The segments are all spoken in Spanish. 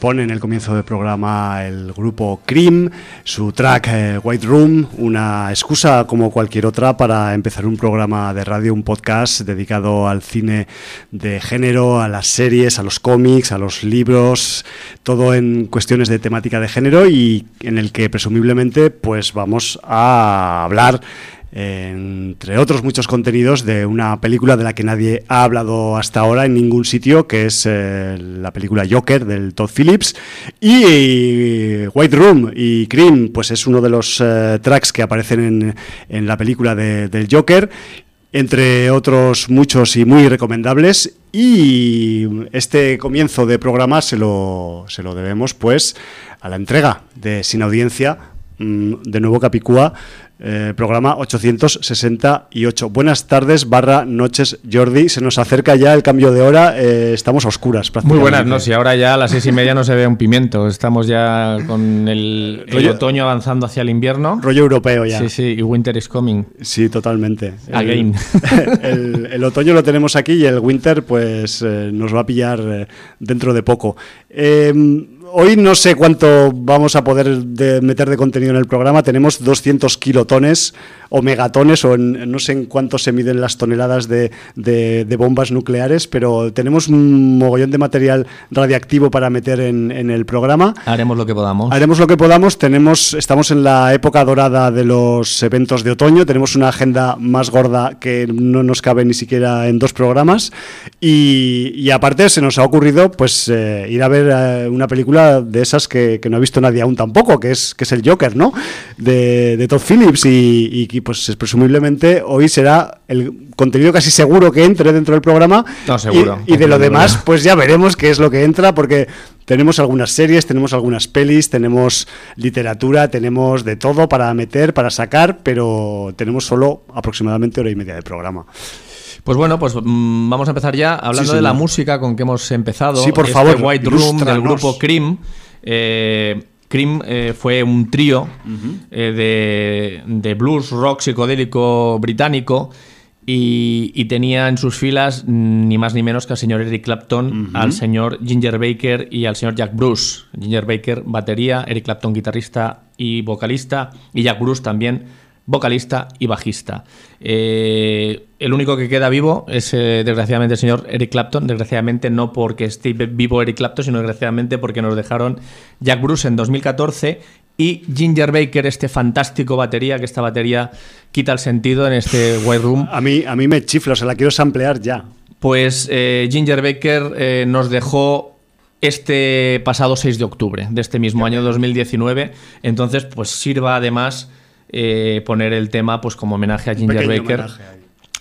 pone en el comienzo del programa el grupo Cream, su track eh, White Room, una excusa como cualquier otra para empezar un programa de radio, un podcast dedicado al cine de género, a las series, a los cómics, a los libros, todo en cuestiones de temática de género y en el que presumiblemente pues vamos a hablar entre otros muchos contenidos de una película de la que nadie ha hablado hasta ahora en ningún sitio, que es eh, la película Joker del Todd Phillips. Y, White Room y Cream, pues es uno de los eh, tracks que aparecen en, en la película de- del Joker. Entre otros muchos y muy recomendables. Y este comienzo de programa se lo, se lo debemos pues a la entrega de Sin Audiencia mm, de nuevo Capicúa, eh, programa 868. Buenas tardes, barra noches, Jordi. Se nos acerca ya el cambio de hora, eh, estamos a oscuras Muy prácticamente. buenas, no, si ahora ya a las seis y media no se ve un pimiento. Estamos ya con el, el Rollo- otoño avanzando hacia el invierno. Rollo europeo ya. Sí, sí, y winter is coming. Sí, totalmente. Again. El, el- el otoño lo tenemos aquí y el winter pues eh, nos va a pillar dentro de poco. Eh, hoy no sé cuánto vamos a poder de- meter de contenido en el programa. Tenemos 200 kilotones o megatones o en- no sé en cuánto se miden las toneladas de, de- de bombas nucleares, pero tenemos un mogollón de material radiactivo para meter en, en el programa. Haremos lo que podamos. Haremos lo que podamos. Tenemos, estamos en la época dorada de los eventos de otoño. Tenemos una agenda más gorda que no nos cabe ni siquiera en dos programas. Y, y aparte se nos ha ocurrido pues eh, ir a ver eh, una película de esas que, que no ha visto nadie aún tampoco, que es, que es el Joker, ¿no? De, de Todd Phillips. Y, y pues presumiblemente hoy será el contenido casi seguro que entre dentro del programa. No, seguro. Y, y de lo demás, pues ya veremos qué es lo que entra, porque tenemos algunas series, tenemos algunas pelis, tenemos literatura, tenemos de todo para meter, para sacar, pero tenemos solo aproximadamente hora y media de programa. Pues bueno, pues mm, vamos a empezar ya hablando Sí, de la música con que hemos empezado. Sí, por Este favor, White Room del grupo Cream. Eh, Cream eh, fue un trío eh, de, de blues rock psicodélico británico y, y tenía en sus filas ni más ni menos que al señor Eric Clapton, al señor Ginger Baker y al señor Jack Bruce. Ginger Baker, batería, Eric Clapton, guitarrista y vocalista, y Jack Bruce también vocalista y bajista. Eh, el único que queda vivo es, eh, desgraciadamente, el señor Eric Clapton. Desgraciadamente no porque esté vivo Eric Clapton, sino desgraciadamente porque nos dejaron Jack Bruce en 2014 y Ginger Baker, este fantástico batería, que esta batería quita el sentido en este White Room. A mí, a mí me chifla, o sea, la quiero samplear ya. Pues eh, Ginger Baker nos dejó este pasado 6 de octubre de este mismo año 2019. Entonces, pues sirva además eh, poner el tema pues como homenaje a Ginger Baker.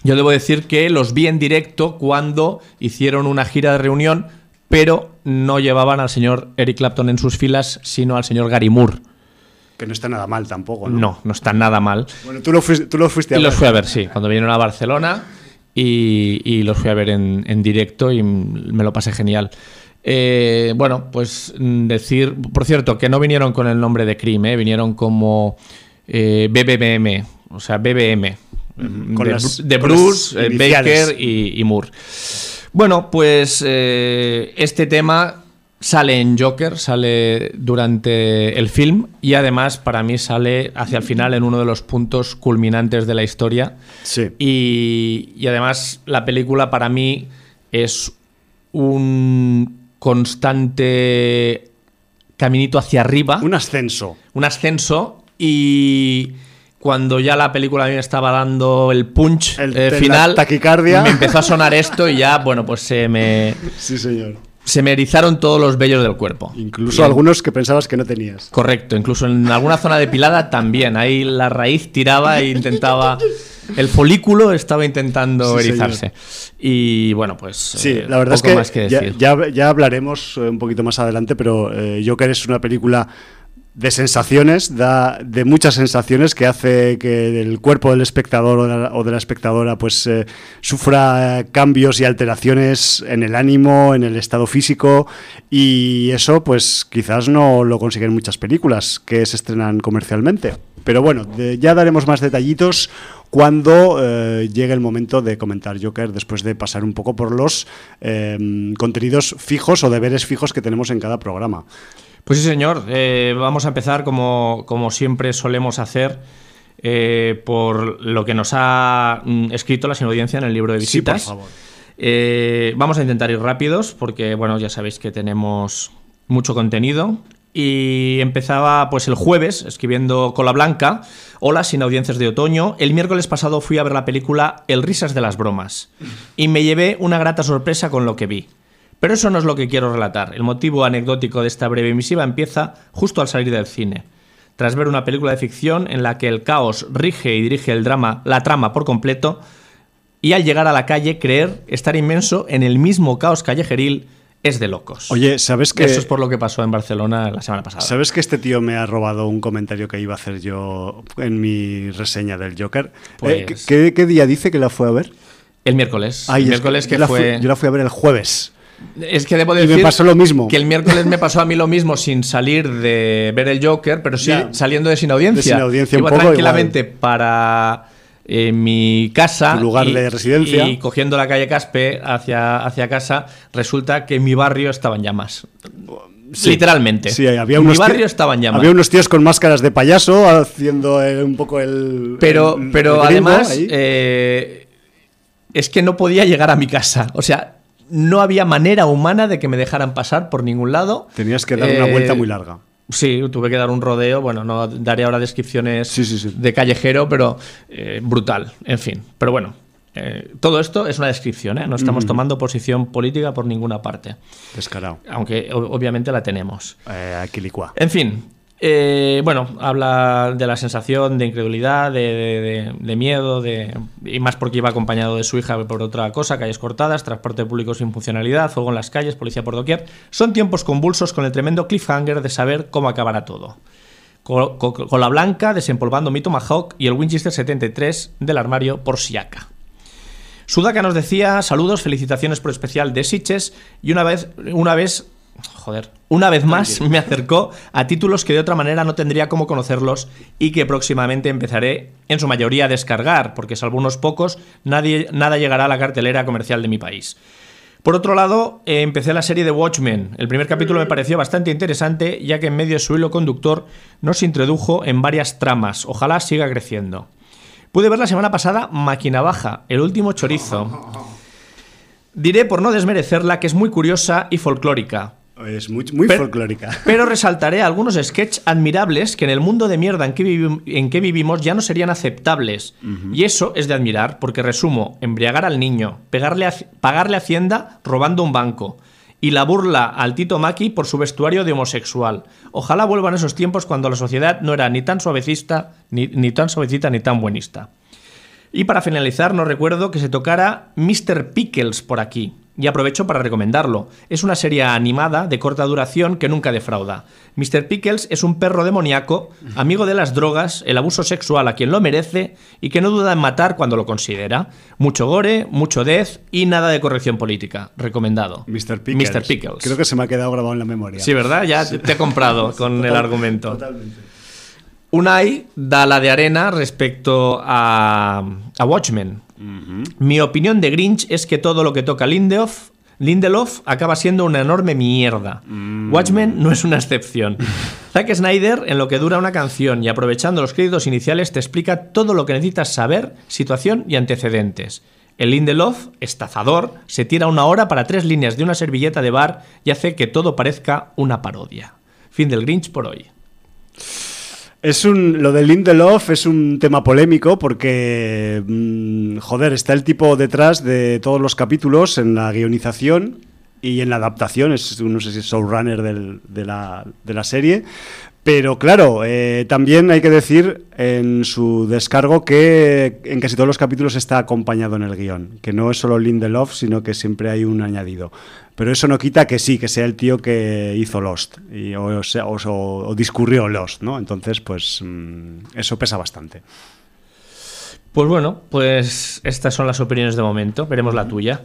Yo debo decir que los vi en directo cuando hicieron una gira de reunión, pero no llevaban al señor Eric Clapton en sus filas, sino al señor Gary Moore. Que no está nada mal tampoco, ¿no? No, no está nada mal. Bueno, tú lo fuiste, tú lo fuiste a Y los ver. fui a ver, sí, cuando vinieron a Barcelona y, y los fui a ver en, en directo y me lo pasé genial. Eh, bueno, pues mm, decir, por cierto, que no vinieron con el nombre de Cream, ¿eh? vinieron como eh, BBM, o sea, BBM, con de, las- de con Bruce, las eh. Baker y, y Moore. Bueno, pues eh, este tema sale en Joker, sale durante el film y además para mí sale hacia el final en uno de los puntos culminantes de la historia. Sí. Y, y además la película para mí es un constante caminito hacia arriba, Un ascenso. un ascenso y cuando ya la película a mí me estaba dando el punch El- eh, final, taquicardia. me empezó a sonar esto y ya, bueno, pues se me, Sí, señor. se me erizaron todos los vellos del cuerpo. Incluso algunos que pensabas que no tenías. Correcto, incluso en alguna zona depilada también. Ahí la raíz tiraba e intentaba. El folículo estaba intentando Sí, erizarse. Y bueno, pues. Sí, eh, la verdad es poco que, más que ya, decir. ya- ya hablaremos eh, un poquito más adelante, pero eh, Joker es una película de sensaciones, da de muchas sensaciones que hace que el cuerpo del espectador o de la, espectadora pues eh, sufra cambios y alteraciones en el ánimo, en el estado físico y eso pues quizás no lo consiguen muchas películas que se estrenan comercialmente. Pero bueno, ya daremos más detallitos cuando eh, llegue el momento de comentar Joker después de pasar un poco por los em, contenidos fijos o deberes fijos que tenemos en cada programa. Pues sí, señor. Eh, vamos a empezar como, como siempre solemos hacer. Eh, por lo que nos ha mm, escrito la audiencia en el libro de visitas. Sí, por favor. vamos a intentar ir rápidos porque, bueno, ya sabéis que tenemos mucho contenido. Y empezaba pues el jueves escribiendo Cola Blanca, Hola sin audiencias de otoño. El miércoles pasado fui a ver la película El risas de las bromas y me llevé una grata sorpresa con lo que vi. Pero eso no es lo que quiero relatar. El motivo anecdótico de esta breve emisiva empieza justo al salir del cine. Tras ver una película de ficción en la que el caos rige y dirige el drama, la trama por completo, y al llegar a la calle creer estar inmenso en el mismo caos callejeril es de locos. Oye, ¿sabes que... Eso es por lo que pasó en Barcelona la semana pasada. ¿Sabes que este tío me ha robado un comentario que iba a hacer yo en mi reseña del Joker? Eh, Pues- ¿qué, qué día dice que la fue a ver? El miércoles. Ay, el es miércoles que yo la fue... fui- yo la fui a ver el jueves. Es que debo Y decir me pasó lo mismo. que el miércoles me pasó a mí lo mismo sin salir de ver el Joker, pero sí saliendo de sin audiencia. De sin audiencia un Iba poco tranquilamente para eh, mi casa. Tu lugar de residencia. Y cogiendo la calle Caspe hacia, hacia casa, resulta que mi barrio estaba en llamas. Sí. Literalmente. Sí, había mi unos barrio tí- estaba en llamas. Había unos tíos con máscaras de payaso haciendo eh, un poco el. Pero, el- pero el además, eh, es que no podía llegar a mi casa. O sea, no había manera humana de que me dejaran pasar por ningún lado. Tenías que dar una Eh, vuelta muy larga. Sí, tuve que dar un rodeo. Bueno, no daré ahora descripciones Sí, sí, sí. de callejero, pero eh, brutal. En fin. Pero bueno, eh, todo esto es una descripción, ¿eh? No estamos tomando posición política por ninguna parte. Descarado. Aunque o- obviamente la tenemos. Eh. En fin, eh, bueno, habla de la sensación de incredulidad, de, miedo, de, y más porque iba acompañado de su hija por otra cosa, calles cortadas, transporte público sin funcionalidad, fuego en las calles, policía por doquier. Son tiempos convulsos con el tremendo cliffhanger de saber cómo acabará todo. Co- co- Con, la blanca desempolvando mi Tomahawk y el Winchester 73 del armario por Siaka. Sudaka nos decía saludos, felicitaciones por especial de Sitches y una vez, una vez, joder, una vez más me acercó a títulos que de otra manera no tendría cómo conocerlos y que próximamente empezaré en su mayoría a descargar, porque salvo unos pocos, nadie, nada llegará a la cartelera comercial de mi país. Por otro lado, eh, empecé la serie de Watchmen. El primer capítulo me pareció bastante interesante, ya que en medio de su hilo conductor nos introdujo en varias tramas. Ojalá siga creciendo. Pude ver la semana pasada Máquina Baja, el último chorizo. Diré, por no desmerecerla, que es muy curiosa y folclórica. Es muy, muy Pero- folclórica. Pero resaltaré algunos sketches admirables que en el mundo de mierda en que, vivi- en que vivimos ya no serían aceptables. Y eso es de admirar, porque resumo, embriagar al niño, pegarle a- pagarle a Hacienda robando un banco, y la burla al Tito Maki por su vestuario de homosexual. Ojalá vuelvan esos tiempos cuando la sociedad no era ni tan suavecista, ni, ni tan suavecita, ni tan buenista. Y para finalizar, no recuerdo que se tocara Mr. Pickles por aquí. Y aprovecho para recomendarlo. Es una serie animada de corta duración que nunca defrauda. Mr. Pickles es un perro demoníaco, amigo de las drogas, el abuso sexual a quien lo merece y que no duda en matar cuando lo considera. Mucho gore, mucho death y nada de corrección política. Recomendado. Mr. Pickles. Mr. Pickles. Creo que se me ha quedado grabado en la memoria. Sí, ¿verdad? Ya te te he comprado con el argumento. Totalmente. Unai da la de arena respecto a, a Watchmen. Mi opinión de Grinch es que todo lo que toca Lindelof, Lindelof acaba siendo una enorme mierda. Watchmen no es una excepción. Zack Snyder, en lo que dura una canción y aprovechando los créditos iniciales, te explica todo lo que necesitas saber, situación y antecedentes. El Lindelof, estafador, se tira una hora para tres líneas de una servilleta de bar y hace que todo parezca una parodia. Fin del Grinch por hoy. Es un, lo de Lindelof es un tema polémico porque, mm, joder, está el tipo detrás de todos los capítulos en la guionización y en la adaptación, es, no sé si showrunner de, la, de la serie, pero claro, eh, también hay que decir en su descargo que en casi todos los capítulos está acompañado en el guion, que no es solo Lindelof, sino que siempre hay un añadido. Pero eso no quita que sí, que sea el tío que hizo Lost y, o, o- o- o discurrió Lost, ¿no? Entonces, pues mm, eso pesa bastante. Pues bueno, pues estas son las opiniones de momento. Veremos la tuya.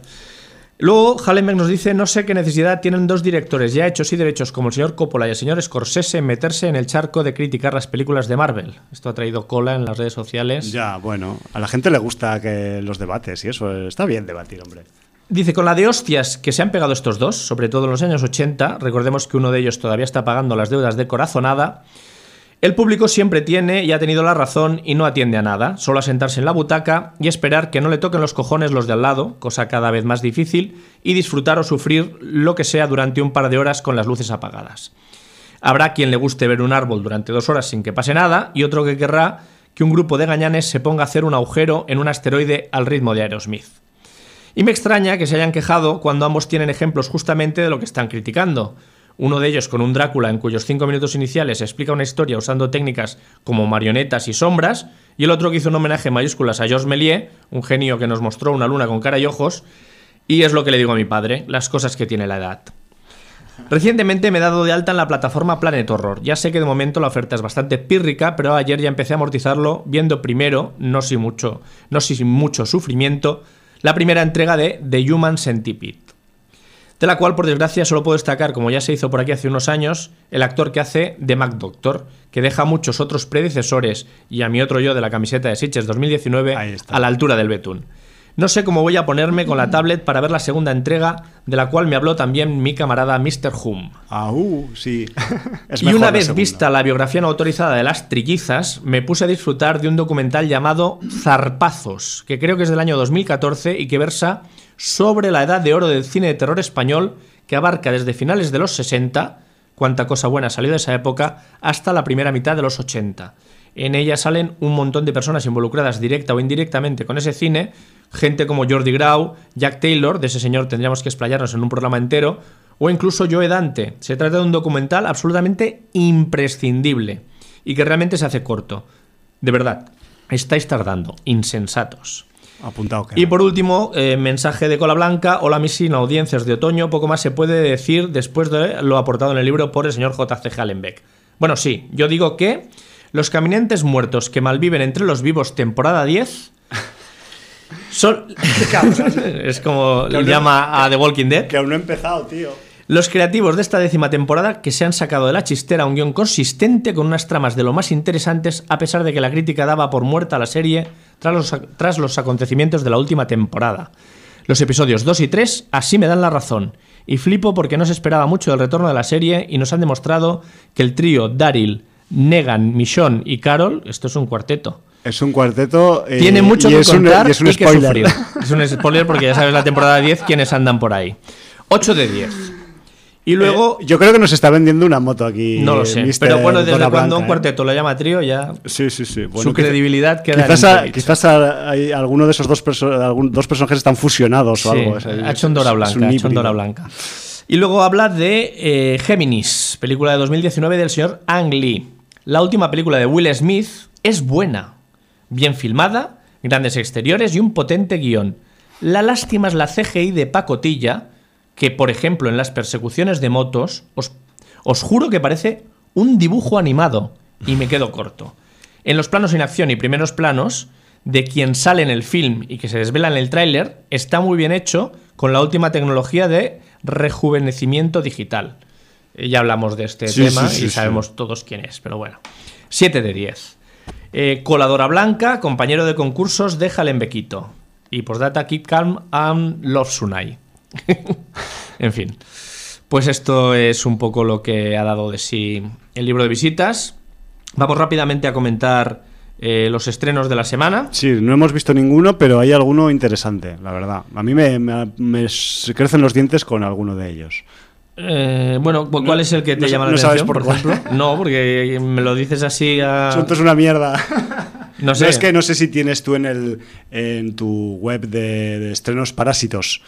Luego, Hallenberg nos dice, no sé qué necesidad tienen dos directores ya hechos y derechos como el señor Coppola y el señor Scorsese en meterse en el charco de criticar las películas de Marvel. Esto ha traído cola en las redes sociales. Ya, bueno, a la gente le gusta que los debates y eso, está bien debatir, hombre. Dice, con la de hostias que se han pegado estos dos, sobre todo en los años 80, recordemos que uno de ellos todavía está pagando las deudas de corazonada, el público siempre tiene y ha tenido la razón y no atiende a nada, solo a sentarse en la butaca y esperar que no le toquen los cojones los de al lado, cosa cada vez más difícil, y disfrutar o sufrir lo que sea durante un par de horas con las luces apagadas. Habrá quien le guste ver un árbol durante dos horas sin que pase nada y otro que querrá que un grupo de gañanes se ponga a hacer un agujero en un asteroide al ritmo de Aerosmith. Y me extraña que se hayan quejado cuando ambos tienen ejemplos justamente de lo que están criticando uno de ellos con un Drácula en cuyos cinco minutos iniciales explica una historia usando técnicas como marionetas y sombras, y el otro que hizo un homenaje en mayúsculas a Georges Méliès, un genio que nos mostró una luna con cara y ojos, y es lo que le digo a mi padre, las cosas que tiene la edad. Recientemente me he dado de alta en la plataforma Planet Horror. Ya sé que de momento la oferta es bastante pírrica, pero ayer ya empecé a amortizarlo viendo primero, no sin mucho, no sin mucho sufrimiento, la primera entrega de The Human Centipede de la cual por desgracia solo puedo destacar, como ya se hizo por aquí hace unos años, el actor que hace de Mac Doctor, que deja a muchos otros predecesores y a mi otro yo de la camiseta de Sitches 2019 a la altura del betún. No sé cómo voy a ponerme con la tablet para ver la segunda entrega, de la cual me habló también mi camarada Mr. Hum. Ah, uh, sí. y una vez vista la biografía no autorizada de las trillizas, me puse a disfrutar de un documental llamado Zarpazos, que creo que es del año 2014 y que versa sobre la edad de oro del cine de terror español que abarca desde finales de los 60, cuánta cosa buena salió de esa época, hasta la primera mitad de los 80. En ella salen un montón de personas involucradas directa o indirectamente con ese cine, gente como Jordi Grau, Jack Taylor, de ese señor tendríamos que explayarnos en un programa entero, o incluso Joe Dante. Se trata de un documental absolutamente imprescindible y que realmente se hace corto. De verdad, estáis tardando, insensatos. Apuntado y por último, eh, mensaje de cola blanca. Hola, mis audiencias de otoño. Poco más se puede decir después de lo aportado en el libro por el señor J.C. Hallenbeck. Bueno, sí, yo digo que los caminantes muertos que malviven entre los vivos, temporada 10. Son. es como le llama a The Walking Dead. Que aún no he empezado, tío. Los creativos de esta décima temporada que se han sacado de la chistera un guion consistente con unas tramas de lo más interesantes, a pesar de que la crítica daba por muerta la serie tras los, tras los acontecimientos de la última temporada. Los episodios 2 y 3 así me dan la razón, y flipo porque no se esperaba mucho del retorno de la serie y nos han demostrado que el trío Daryl, Negan, Michonne y Carol, esto es un cuarteto. Es un cuarteto. Eh, Tiene mucho que contar y, es un spoiler. Es un spoiler porque ya sabes la temporada 10 quienes andan por ahí. 8 de 10. Y luego. Eh, yo creo que nos está vendiendo una moto aquí. No lo sé. pero bueno, desde cuando un ¿eh? cuarteto lo llama trío, ya. Sí, sí, sí. su credibilidad queda. Quizás, quizás hay alguno de esos dos, dos personajes están fusionados o algo. Ha hecho Dora Blanca. Dora Blanca. Y luego habla de eh, Géminis, película de 2019 del señor Ang Lee. La última película de Will Smith es buena, bien filmada, grandes exteriores y un potente guion. La lástima es la CGI de pacotilla que, por ejemplo, en las persecuciones de motos, os, os juro que parece un dibujo animado y me quedo corto. En los planos en acción y primeros planos, de quien sale en el film y que se desvela en el tráiler, está muy bien hecho con la última tecnología de rejuvenecimiento digital. Eh, ya hablamos de este tema y sabemos todos quién es, pero bueno. 7 de 10. Eh, coladora blanca, compañero de concursos de Jalenbequito. Y postdata Keep Calm and Love Sunai. en fin. Pues esto es un poco lo que ha dado de sí el libro de visitas. Vamos rápidamente a comentar eh, los estrenos de la semana. Sí, no hemos visto ninguno, pero hay alguno interesante, la verdad. A mí me, crecen los dientes con alguno de ellos. Eh, bueno, ¿cuál es el que te llama la atención, por, ejemplo? No, porque me lo dices así a... Esto es una mierda. No sé. es que no sé si tienes tú en, el, en tu web de estrenos Parásitos.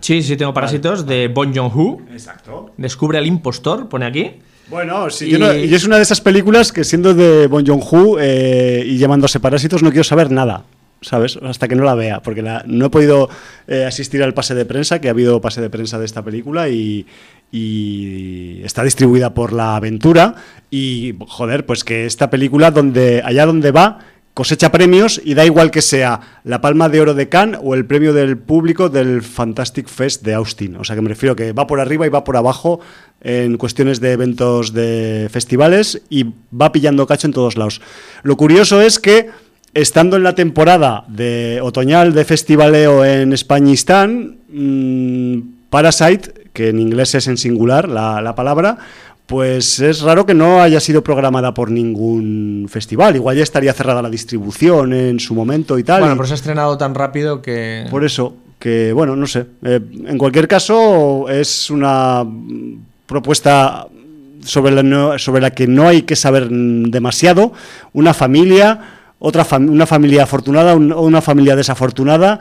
Sí, sí, tengo Parásitos de Bon Joon-ho. Exacto. Descubre al impostor, pone aquí. Bueno, sí, y... es una de esas películas que siendo de Bon Joon-ho eh, y llamándose Parásitos no quiero saber nada. ¿sabes? Hasta que no la vea, porque no he podido eh, asistir al pase de prensa, que ha habido pase de prensa de esta película y, y, está distribuida por La Aventura y, joder, pues que esta película, donde allá donde va, cosecha premios y da igual que sea la Palma de Oro de Cannes o el premio del público del Fantastic Fest de Austin. O sea que me refiero que va por arriba y va por abajo en cuestiones de eventos de festivales y va pillando cacho en todos lados. Lo curioso es que estando en la temporada de otoñal de festivaleo en Españistán, mmm, Parasite, que en inglés es en singular la, la palabra, pues es raro que no haya sido programada por ningún festival. Igual ya estaría cerrada la distribución en su momento y tal. Bueno, pero se ha estrenado tan rápido que... Por eso, que bueno, no sé. Eh, en cualquier caso, es una propuesta sobre la, no, sobre la que no hay que saber demasiado. Una familia, otra fam una familia afortunada o un, una familia desafortunada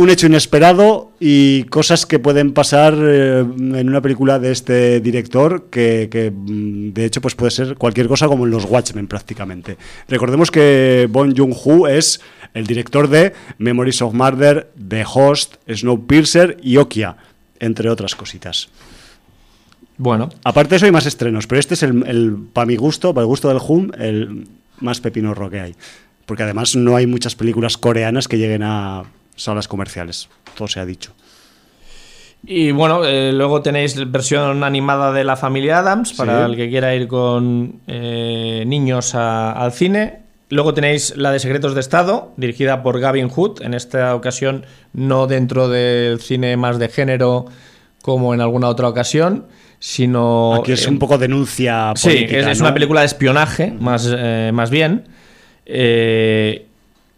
un hecho inesperado y cosas que pueden pasar eh, en una película de este director que, que, mm, de hecho pues puede ser cualquier cosa como en los Watchmen prácticamente. Recordemos que Bon Joon-ho es el director de Memories of Murder, The Host, Snowpiercer y Okia, entre otras cositas. Bueno. Aparte de eso hay más estrenos, pero este es el, el para mi gusto, para el gusto del Hum, el más pepinorro que hay. Porque además no hay muchas películas coreanas que lleguen a salas comerciales, todo se ha dicho. Y bueno, eh, luego tenéis versión animada de la familia Adams para sí. el que quiera ir con eh, niños a, al cine. Luego tenéis la de Secretos de Estado, dirigida por Gavin Hood, en esta ocasión no dentro del cine más de género como en alguna otra ocasión, sino... Aquí es eh, un poco denuncia política, Sí, es, ¿no? es una película de espionaje, más, eh, más bien. Eh,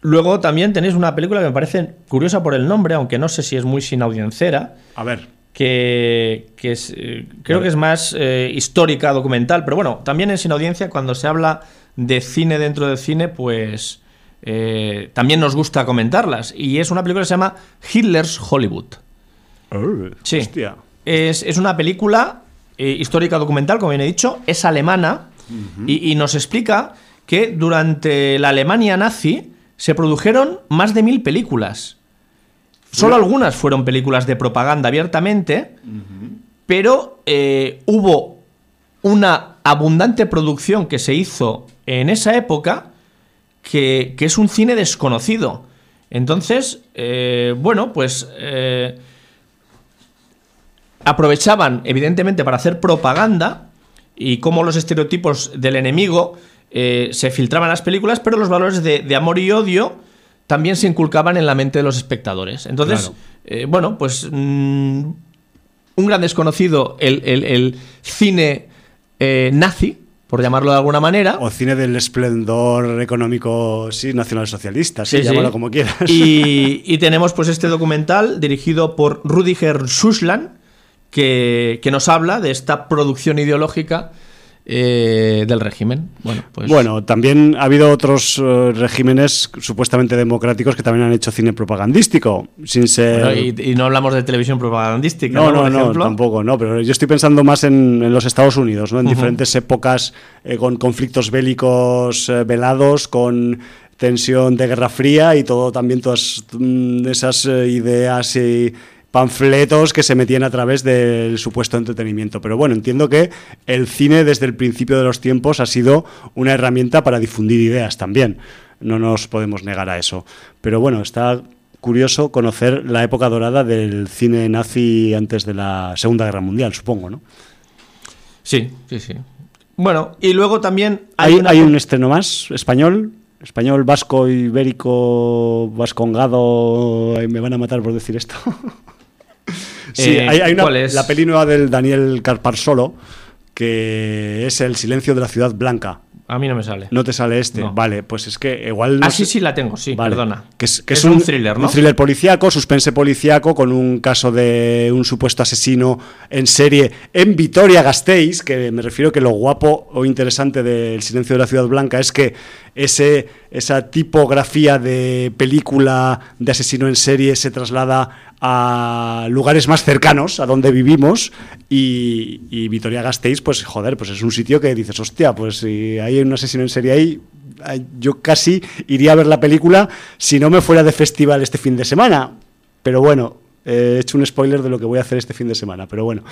Luego también tenéis una película que me parece curiosa por el nombre, aunque no sé si es muy sin audiencera. A ver. Que, que es, eh, creo que es más eh, histórica, documental, pero bueno, también en sin audiencia, cuando se habla de cine dentro del cine, pues eh, también nos gusta comentarlas. Y es una película que se llama Hitler's Hollywood. Oh, sí. Hostia. Es, es, una película histórica documental, como bien he dicho, es alemana uh -huh. y, y nos explica que durante la Alemania nazi se produjeron más de mil películas. Solo algunas fueron películas de propaganda abiertamente, uh -huh. pero eh, hubo una abundante producción que se hizo en esa época que, que es un cine desconocido. Entonces, eh, bueno, pues eh, aprovechaban evidentemente para hacer propaganda y cómo los estereotipos del enemigo eh, se filtraban las películas, pero los valores de, de, amor y odio también se inculcaban en la mente de los espectadores. Entonces, claro. eh, bueno, pues mmm, un gran desconocido, el, el, el cine eh, nazi, por llamarlo de alguna manera. O cine del esplendor económico, sí, nacionalsocialista, sí, sí llámalo sí. como quieras. Y, y, tenemos pues este documental dirigido por Rudiger Sussland, que, que nos habla de esta producción ideológica eh, del régimen. Bueno, pues... bueno, también ha habido otros uh, regímenes supuestamente democráticos que también han hecho cine propagandístico, sin ser... Bueno, y, y, no hablamos de televisión propagandística. No, no, no, no, tampoco, no, pero yo estoy pensando más en, en los Estados Unidos, ¿no? En uh -huh. diferentes épocas eh, con conflictos bélicos eh, velados, con tensión de Guerra Fría y todo también todas mm, esas eh, ideas y panfletos que se metían a través del supuesto entretenimiento. Pero bueno, entiendo que el cine desde el principio de los tiempos ha sido una herramienta para difundir ideas también. No nos podemos negar a eso. Pero bueno, está curioso conocer la época dorada del cine nazi antes de la Segunda Guerra Mundial, supongo, ¿no? Sí, sí, sí. Bueno, y luego también hay, hay, una... hay un estreno más español español, vasco, ibérico, vascongado, me van a matar por decir esto. sí, eh, hay, hay una, la peli nueva del Daniel Carparsolo, que es El silencio de la ciudad blanca. A mí no me sale. No te sale este. No. Vale, pues es que igual. No ah, sí, sí, la tengo, sí, vale. perdona. Que es, que es, es un, un, thriller, ¿no? Un thriller policíaco, suspense policíaco, con un caso de un supuesto asesino en serie en Vitoria-Gasteiz. Que me refiero que lo guapo o interesante del Silencio de la Ciudad Blanca es que ese, esa tipografía de película de asesino en serie se traslada a lugares más cercanos a donde vivimos y, y Vitoria-Gasteiz, pues joder, pues es un sitio que dices, hostia, pues si hay un asesino en serie ahí, yo casi iría a ver la película si no me fuera de festival este fin de semana. Pero bueno, he hecho un spoiler de lo que voy a hacer este fin de semana, pero bueno,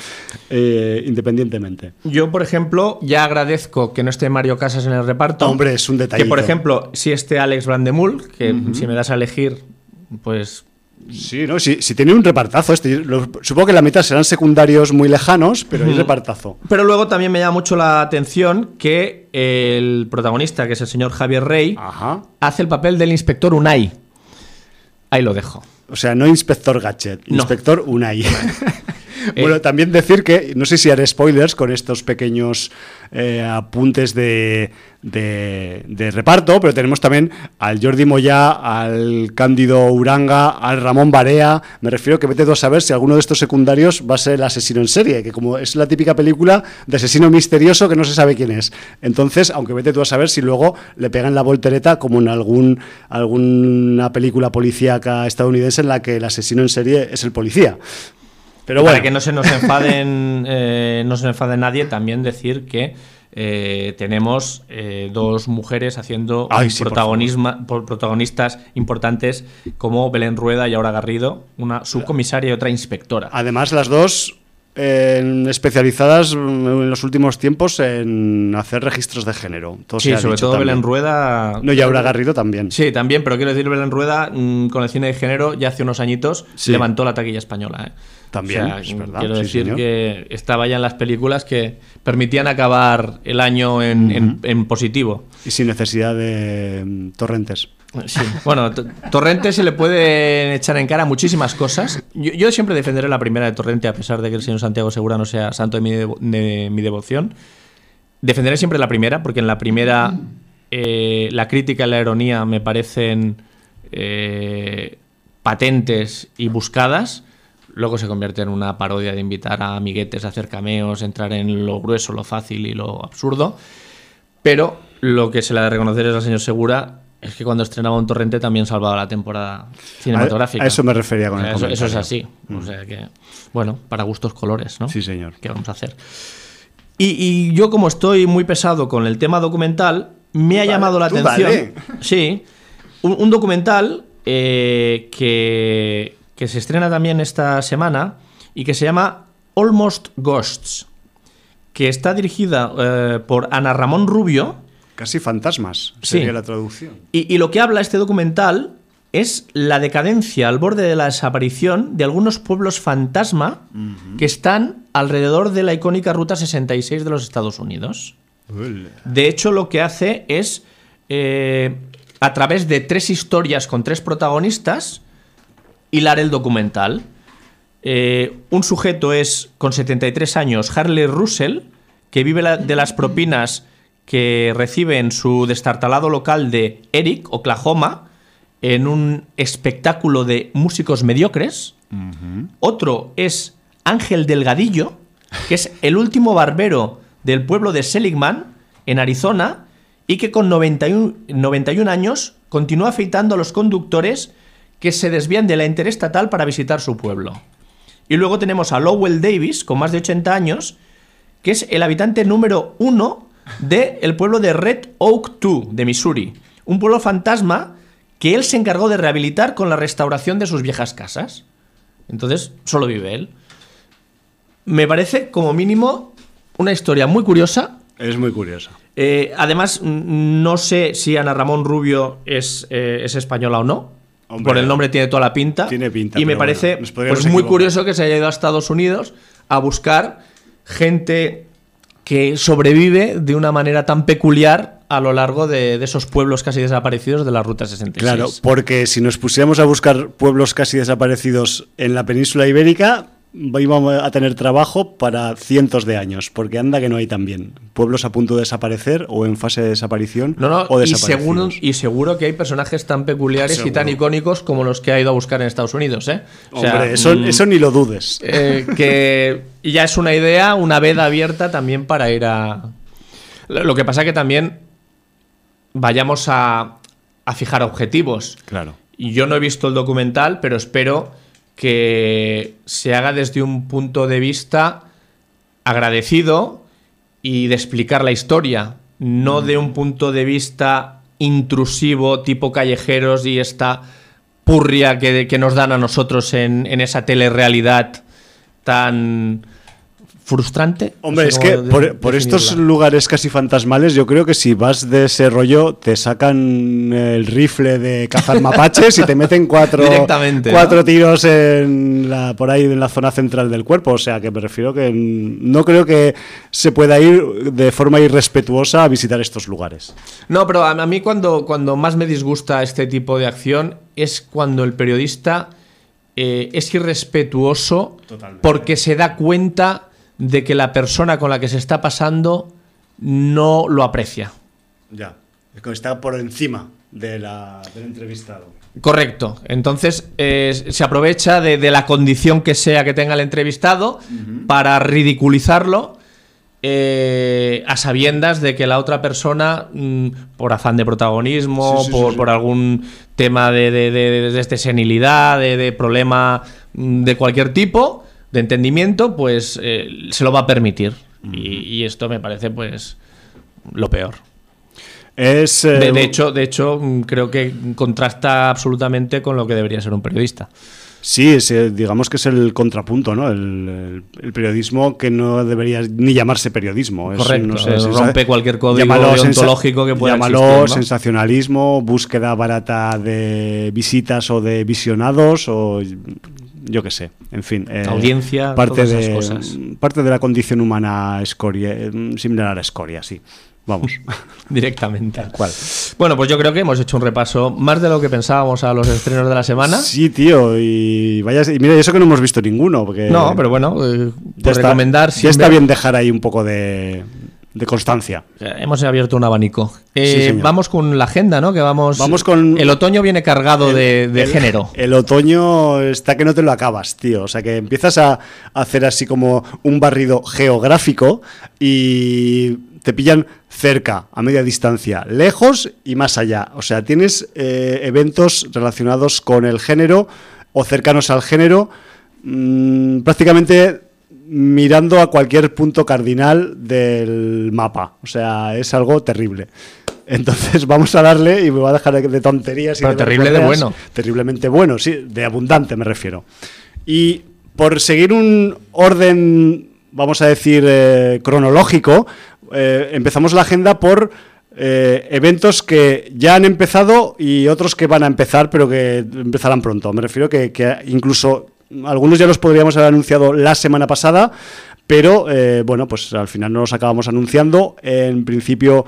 eh, independientemente. Yo, por ejemplo, ya agradezco que no esté Mario Casas en el reparto. Hombre, es un detalle. Que, por ejemplo, si esté Alex Brandemul, que si me das a elegir, pues Sí, ¿no? Si, tiene un repartazo este. supongo que la mitad serán secundarios muy lejanos, pero hay repartazo. Pero luego también me llama mucho la atención que el protagonista, que es el señor Javier Rey, hace el papel del inspector Unai. Ahí lo dejo. O sea, no inspector Gadget, inspector Unai. bueno, eh, también decir que, no sé si haré spoilers con estos pequeños eh, apuntes de, de, reparto, pero tenemos también al Jordi Moyá, al Cándido Uranga, al Ramón Barea. Me refiero que vete tú a saber si alguno de estos secundarios va a ser el asesino en serie, que como es la típica película de asesino misterioso que no se sabe quién es. Entonces, aunque vete tú a saber si luego le pegan la voltereta como en algún, alguna película policíaca estadounidense en la que el asesino en serie es el policía. Pero Para que no se nos enfaden, eh, no se nos enfade nadie, también decir que eh, tenemos eh, dos mujeres haciendo protagonistas importantes como Belén Rueda y Aura Garrido, una subcomisaria y otra inspectora. Además, las dos especializadas en los últimos tiempos en hacer registros de género. sí, sobre todo Belén Rueda. No, y Aura Garrido también. Sí, también, pero quiero decir, Belén Rueda mm, con el cine de género ya hace unos añitos levantó la taquilla española. ¿eh? También, es verdad. Quiero decir que estaba ya en las películas que permitían acabar el año en, positivo. Y sin necesidad de mm, torrentes. Sí. Bueno, Torrente se le puede echar en cara muchísimas cosas. Yo, siempre defenderé la primera de Torrente, a pesar de que el señor Santiago Segura no sea santo de mi, devoción. Defenderé siempre la primera, porque en la primera eh, la crítica y la ironía me parecen eh, patentes y buscadas luego se convierte en una parodia de invitar a amiguetes a hacer cameos, entrar en lo grueso, lo fácil y lo absurdo. Pero lo que se le ha de reconocer es al señor Segura es que cuando estrenaba un torrente también salvaba la temporada cinematográfica. A eso me refería con el eso, eso es así. O mm. sea que, bueno, para gustos colores, ¿no? Sí, señor. ¿Qué vamos a hacer? Y, yo, como estoy muy pesado con el tema documental, me ha llamado la atención. Sí. Un, documental eh, que, que se estrena también esta semana y que se llama Almost Ghosts, que está dirigida eh, por Ana Ramón Rubio. Casi fantasmas, sería la traducción. Y, lo que habla este documental es la decadencia al borde de la desaparición de algunos pueblos fantasma que están alrededor de la icónica Ruta 66 de los Estados Unidos. De hecho, lo que hace es, eh, a través de tres historias con tres protagonistas, hilar el documental. Eh, un sujeto es, con 73 años, Harley Russell, que vive de las propinas que recibe en su destartalado local de Eric, Oklahoma, en un espectáculo de músicos mediocres. Otro es Ángel Delgadillo, que es el último barbero del pueblo de Seligman, en Arizona, y que con 91, 91 años continúa afeitando a los conductores que se desvían de la interestatal para visitar su pueblo. Y luego tenemos a Lowell Davis, con más de 80 años, que es el habitante número uno del pueblo de Red Oak 2, de Missouri. Un pueblo fantasma que él se encargó de rehabilitar con la restauración de sus viejas casas. Entonces, solo vive él. Me parece, como mínimo, una historia muy curiosa. Es muy curiosa. Eh, además, no sé si Ana Ramón Rubio es, eh, es española o no. Por el nombre tiene toda la pinta. Tiene pinta. Y me parece pues, muy curioso que se haya ido a Estados Unidos a buscar gente que sobrevive de una manera tan peculiar a lo largo de, de, esos pueblos casi desaparecidos de la Ruta 66. Claro, porque si nos pusiéramos a buscar pueblos casi desaparecidos en la península ibérica, íbamos a tener trabajo para cientos de años, porque anda que no hay también pueblos a punto de desaparecer o en fase de desaparición no, no, o y seguro, y seguro que hay personajes tan peculiares y tan icónicos como los que ha ido a buscar en Estados Unidos, ¿eh? Hombre, eso, mm, eso, ni lo dudes. Eh, que ya es una idea, una veda abierta también para ir a... Lo que pasa que también vayamos a, a fijar objetivos. Claro. Y yo no he visto el documental, pero espero que se haga desde un punto de vista agradecido y de explicar la historia, no de un punto de vista intrusivo, tipo callejeros y esta purria que, que nos dan a nosotros en, en esa telerrealidad tan frustrante. Hombre, es que por, por estos lugares casi fantasmales, yo creo que si vas de ese rollo, te sacan el rifle de cazar mapaches y te meten cuatro, Directamente, cuatro ¿no? tiros en la, por ahí en la zona central del cuerpo. O sea, que me refiero que no creo que se pueda ir de forma irrespetuosa a visitar estos lugares. No, pero a a mí cuando, cuando más me disgusta este tipo de acción es cuando el periodista eh, es irrespetuoso Totalmente. porque se da cuenta de que la persona con la que se está pasando no lo aprecia. Ya. Está por encima de la, del entrevistado. Correcto. Entonces eh, se aprovecha de, de la condición que sea que tenga el entrevistado para ridiculizarlo eh, a sabiendas de que la otra persona, mm, por afán de protagonismo, Sí, sí, sí, por, sí. por algún tema de, de, de- senilidad, de, de problema mm, de cualquier tipo, de entendimiento, pues eh, se lo va a permitir. y, y esto me parece pues lo peor. Es, eh, De, de hecho, de hecho, mm, creo que contrasta absolutamente con lo que debería ser un periodista. Sí, es, eh, digamos que es el contrapunto, ¿no? El, periodismo que no debería ni llamarse periodismo. Es, Correcto, no sé, sensa- rompe cualquier código deontológico que pueda Llámalo existir, ¿no? sensacionalismo, búsqueda barata de visitas o de visionados o yo qué sé, en fin. eh, Audiencia, parte todas esas de, cosas. Parte de la condición humana escoria, eh, similar a la escoria, sí. Vamos, Directamente. ¿cuál? Bueno, pues yo creo que hemos hecho un repaso más de lo que pensábamos a los estrenos de la semana. Sí, tío, y vaya, y mira, eso que no hemos visto ninguno, porque No, pero bueno, eh, ya por está, recomendar ya está bien dejar ahí un poco de, de constancia. Hemos abierto un abanico. Eh, Sí, vamos con la agenda, ¿no? Que vamos. Vamos con- El otoño viene cargado de, de el- género. El otoño está que no te lo acabas, tío. O sea, que empiezas a hacer así como un barrido geográfico y te pillan cerca, a media distancia, lejos y más allá. O sea, tienes eh, eventos relacionados con el género o cercanos al género mm, prácticamente mirando a cualquier punto cardinal del mapa. O sea, es algo terrible. Entonces vamos a darle y me voy a dejar de- de tonterías. y Pero terrible de bueno. Terriblemente bueno, sí, de abundante me refiero. Y por seguir un orden, vamos a decir, eh, cronológico, eh, empezamos la agenda por eh, eventos que ya han empezado y otros que van a empezar, pero que empezarán pronto. Me refiero que, que incluso algunos ya los podríamos haber anunciado la semana pasada, pero eh, bueno, pues al final no los acabamos anunciando. En principio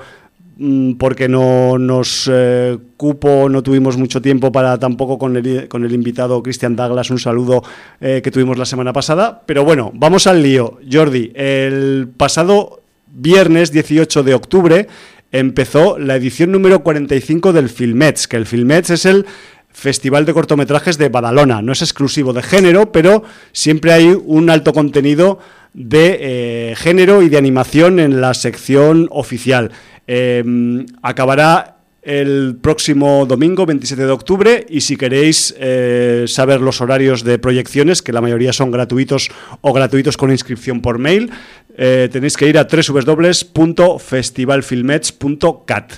mm, porque no nos eh, cupo, no tuvimos mucho tiempo para tampoco con el, con el invitado Christian Douglas, un saludo eh, que tuvimos la semana pasada. Pero bueno, vamos al lío. Jordi, el pasado viernes 18 de octubre empezó la edición número 45 del Filmets, que el Filmets es el Festival de Cortometrajes de Badalona. No es exclusivo de género, pero siempre hay un alto contenido de eh, género y de animación en la sección oficial. Eh, acabará el próximo domingo, 27 de octubre, y si queréis eh, saber los horarios de proyecciones, que la mayoría son gratuitos o gratuitos con inscripción por mail, eh, tenéis que ir a www.festivalfilmets.cat.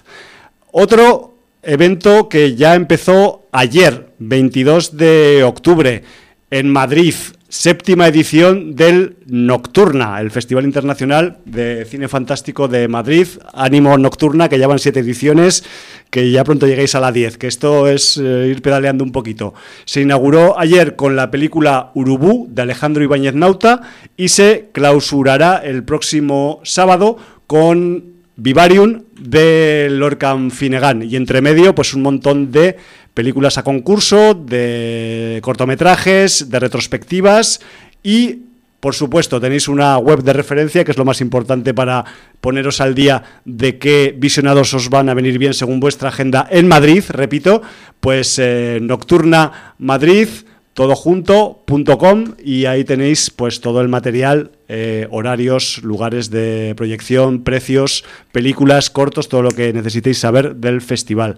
Otro evento que ya empezó ayer, 22 de octubre, en Madrid, séptima edición del Nocturna, el Festival Internacional de Cine Fantástico de Madrid, Ánimo Nocturna, que llevan siete ediciones, que ya pronto lleguéis a la 10, que esto es eh, ir pedaleando un poquito. Se inauguró ayer con la película Urubú de Alejandro Ibáñez Nauta y se clausurará el próximo sábado con Vivarium de Lorcan Finnegan y entre medio pues un montón de películas a concurso, de cortometrajes, de retrospectivas y por supuesto tenéis una web de referencia que es lo más importante para poneros al día de qué visionados os van a venir bien según vuestra agenda en Madrid, repito, pues eh, Nocturna Madrid todojunto.com y ahí tenéis pues todo el material, eh, horarios, lugares de proyección, precios, películas, cortos, todo lo que necesitéis saber del festival.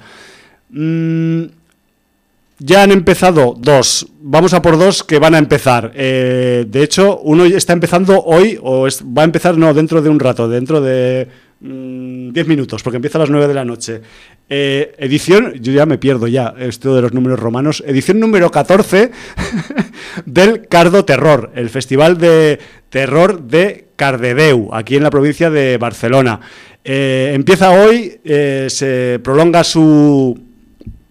Mm, ya han empezado dos. Vamos a por dos que van a empezar. Eh, de hecho, uno está empezando hoy, o va a empezar, no, dentro de un rato, dentro de 10 mm, minutos, porque empieza a las 9 de la noche. Eh, edición, yo ya me pierdo ya, esto de los números romanos. Edición número 14 del Cardo Terror, el festival de terror de Cardedeu, aquí en la provincia de Barcelona. Eh, empieza hoy, eh, se prolonga su,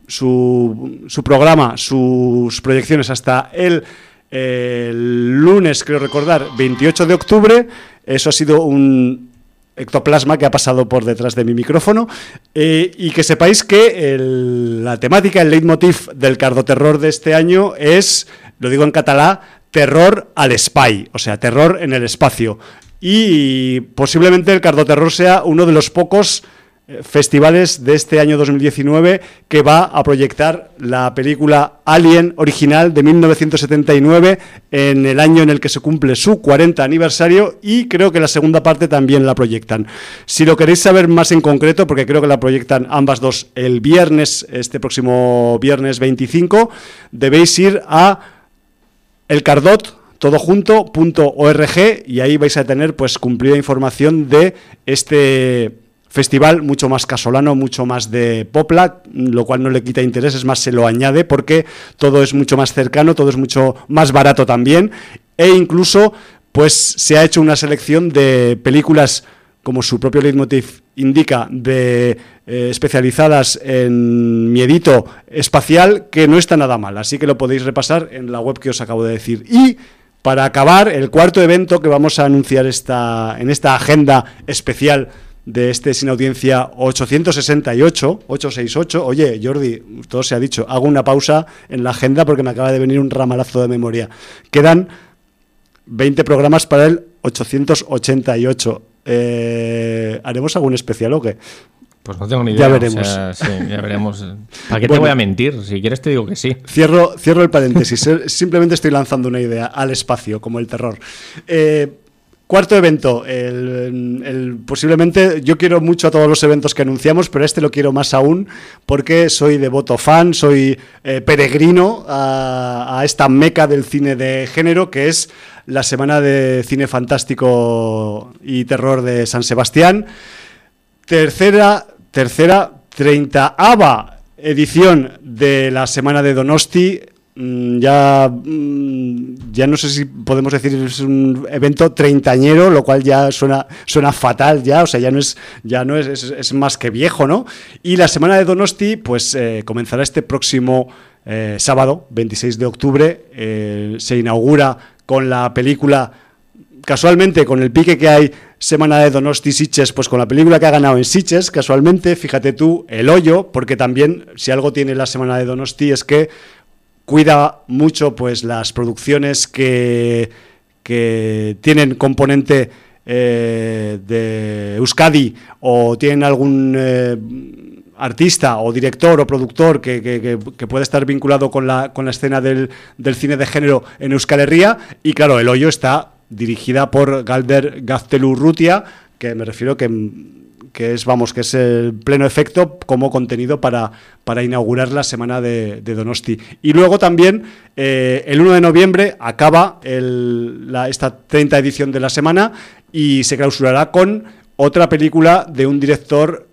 su, programa, sus proyecciones hasta el lunes, creo recordar, 28 de octubre. Eso ha sido un, ectoplasma que ha pasado por detrás de mi micrófono eh, y que sepáis que la temática, el leitmotiv del cardoterror de este año es, lo digo en catalán, terror al spy, o sea, terror en el espacio. Y posiblemente el cardoterror sea uno de los pocos festivales de este año 2019 que va a proyectar la película Alien original de 1979 en el año en el que se cumple su 40 aniversario y creo que la segunda parte también la proyectan. Si lo queréis saber más en concreto, porque creo que la proyectan ambas dos el viernes, este próximo viernes 25, debéis ir a el Cardot y ahí vais a tener pues cumplida información de este festival mucho más casolano, mucho más de popla, lo cual no le quita interés, es más, se lo añade porque todo es mucho más cercano, todo es mucho más barato también e incluso pues se ha hecho una selección de películas como su propio leitmotiv indica, de eh, especializadas en miedito espacial, que no está nada mal. Así que lo podéis repasar en la web que os acabo de decir. Y para acabar, el cuarto evento que vamos a anunciar esta, en esta agenda especial de este sin audiencia 868, 868. Oye, Jordi, todo se ha dicho, hago una pausa en la agenda porque me acaba de venir un ramalazo de memoria. Quedan 20 programas para el 888. Eh, ¿Haremos algún especial o qué? Pues no tengo ni idea. Ya veremos. sí, ya veremos. ¿Para qué te voy a mentir? Si quieres te digo que sí. Cierro, cierro el paréntesis. Simplemente estoy lanzando una idea al espacio, como el terror. Eh, Cuarto evento, el, posiblemente yo quiero mucho a todos los eventos que anunciamos, pero este lo quiero más aún porque soy devoto fan, soy eh, peregrino a, esta meca del cine de género que es la Semana de Cine Fantástico y Terror de San Sebastián. Tercera, tercera, treintaava edición de la Semana de Donosti ya, mm, ya no sé si podemos decir es un evento treintañero, lo cual ya suena, suena fatal ya, o sea, ya no es, ya no es, es, más que viejo, ¿no? Y la semana de Donosti, pues eh, comenzará este próximo eh, sábado, 26 de octubre, eh, se inaugura con la película, casualmente con el pique que hay semana de Donosti Siches, pues con la película que ha ganado en Siches, casualmente, fíjate tú, El Hoyo, porque también, si algo tiene la semana de Donosti es que cuida mucho pues las producciones que, que tienen componente eh, de Euskadi o tienen algún eh, artista o director o productor que, que, puede estar vinculado con la, con la escena del, del, cine de género en Euskal Herria. Y claro, El Hoyo está dirigida por Galder Gaztelurrutia que me refiero que que es, vamos, que es el pleno efecto como contenido para, para inaugurar la semana de, Donosti. Y luego también, eh, el 1 de noviembre, acaba esta 30 edición de la semana y se clausurará con otra película de un director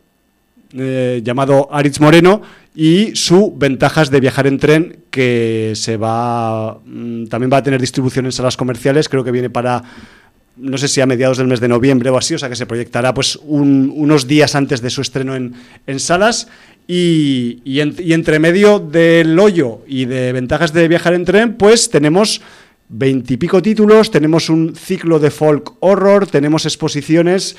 eh, llamado Aritz Moreno y su Ventajas de viajar en tren que se va mm, también va a tener distribución en salas comerciales, creo que viene para no sé si a mediados del mes de noviembre o así, o sea que se proyectará pues unos días antes de su estreno en, salas. Y, entre medio del hoyo y de ventajas de viajar en tren, pues tenemos veintipico títulos, tenemos un ciclo de folk horror, tenemos exposiciones,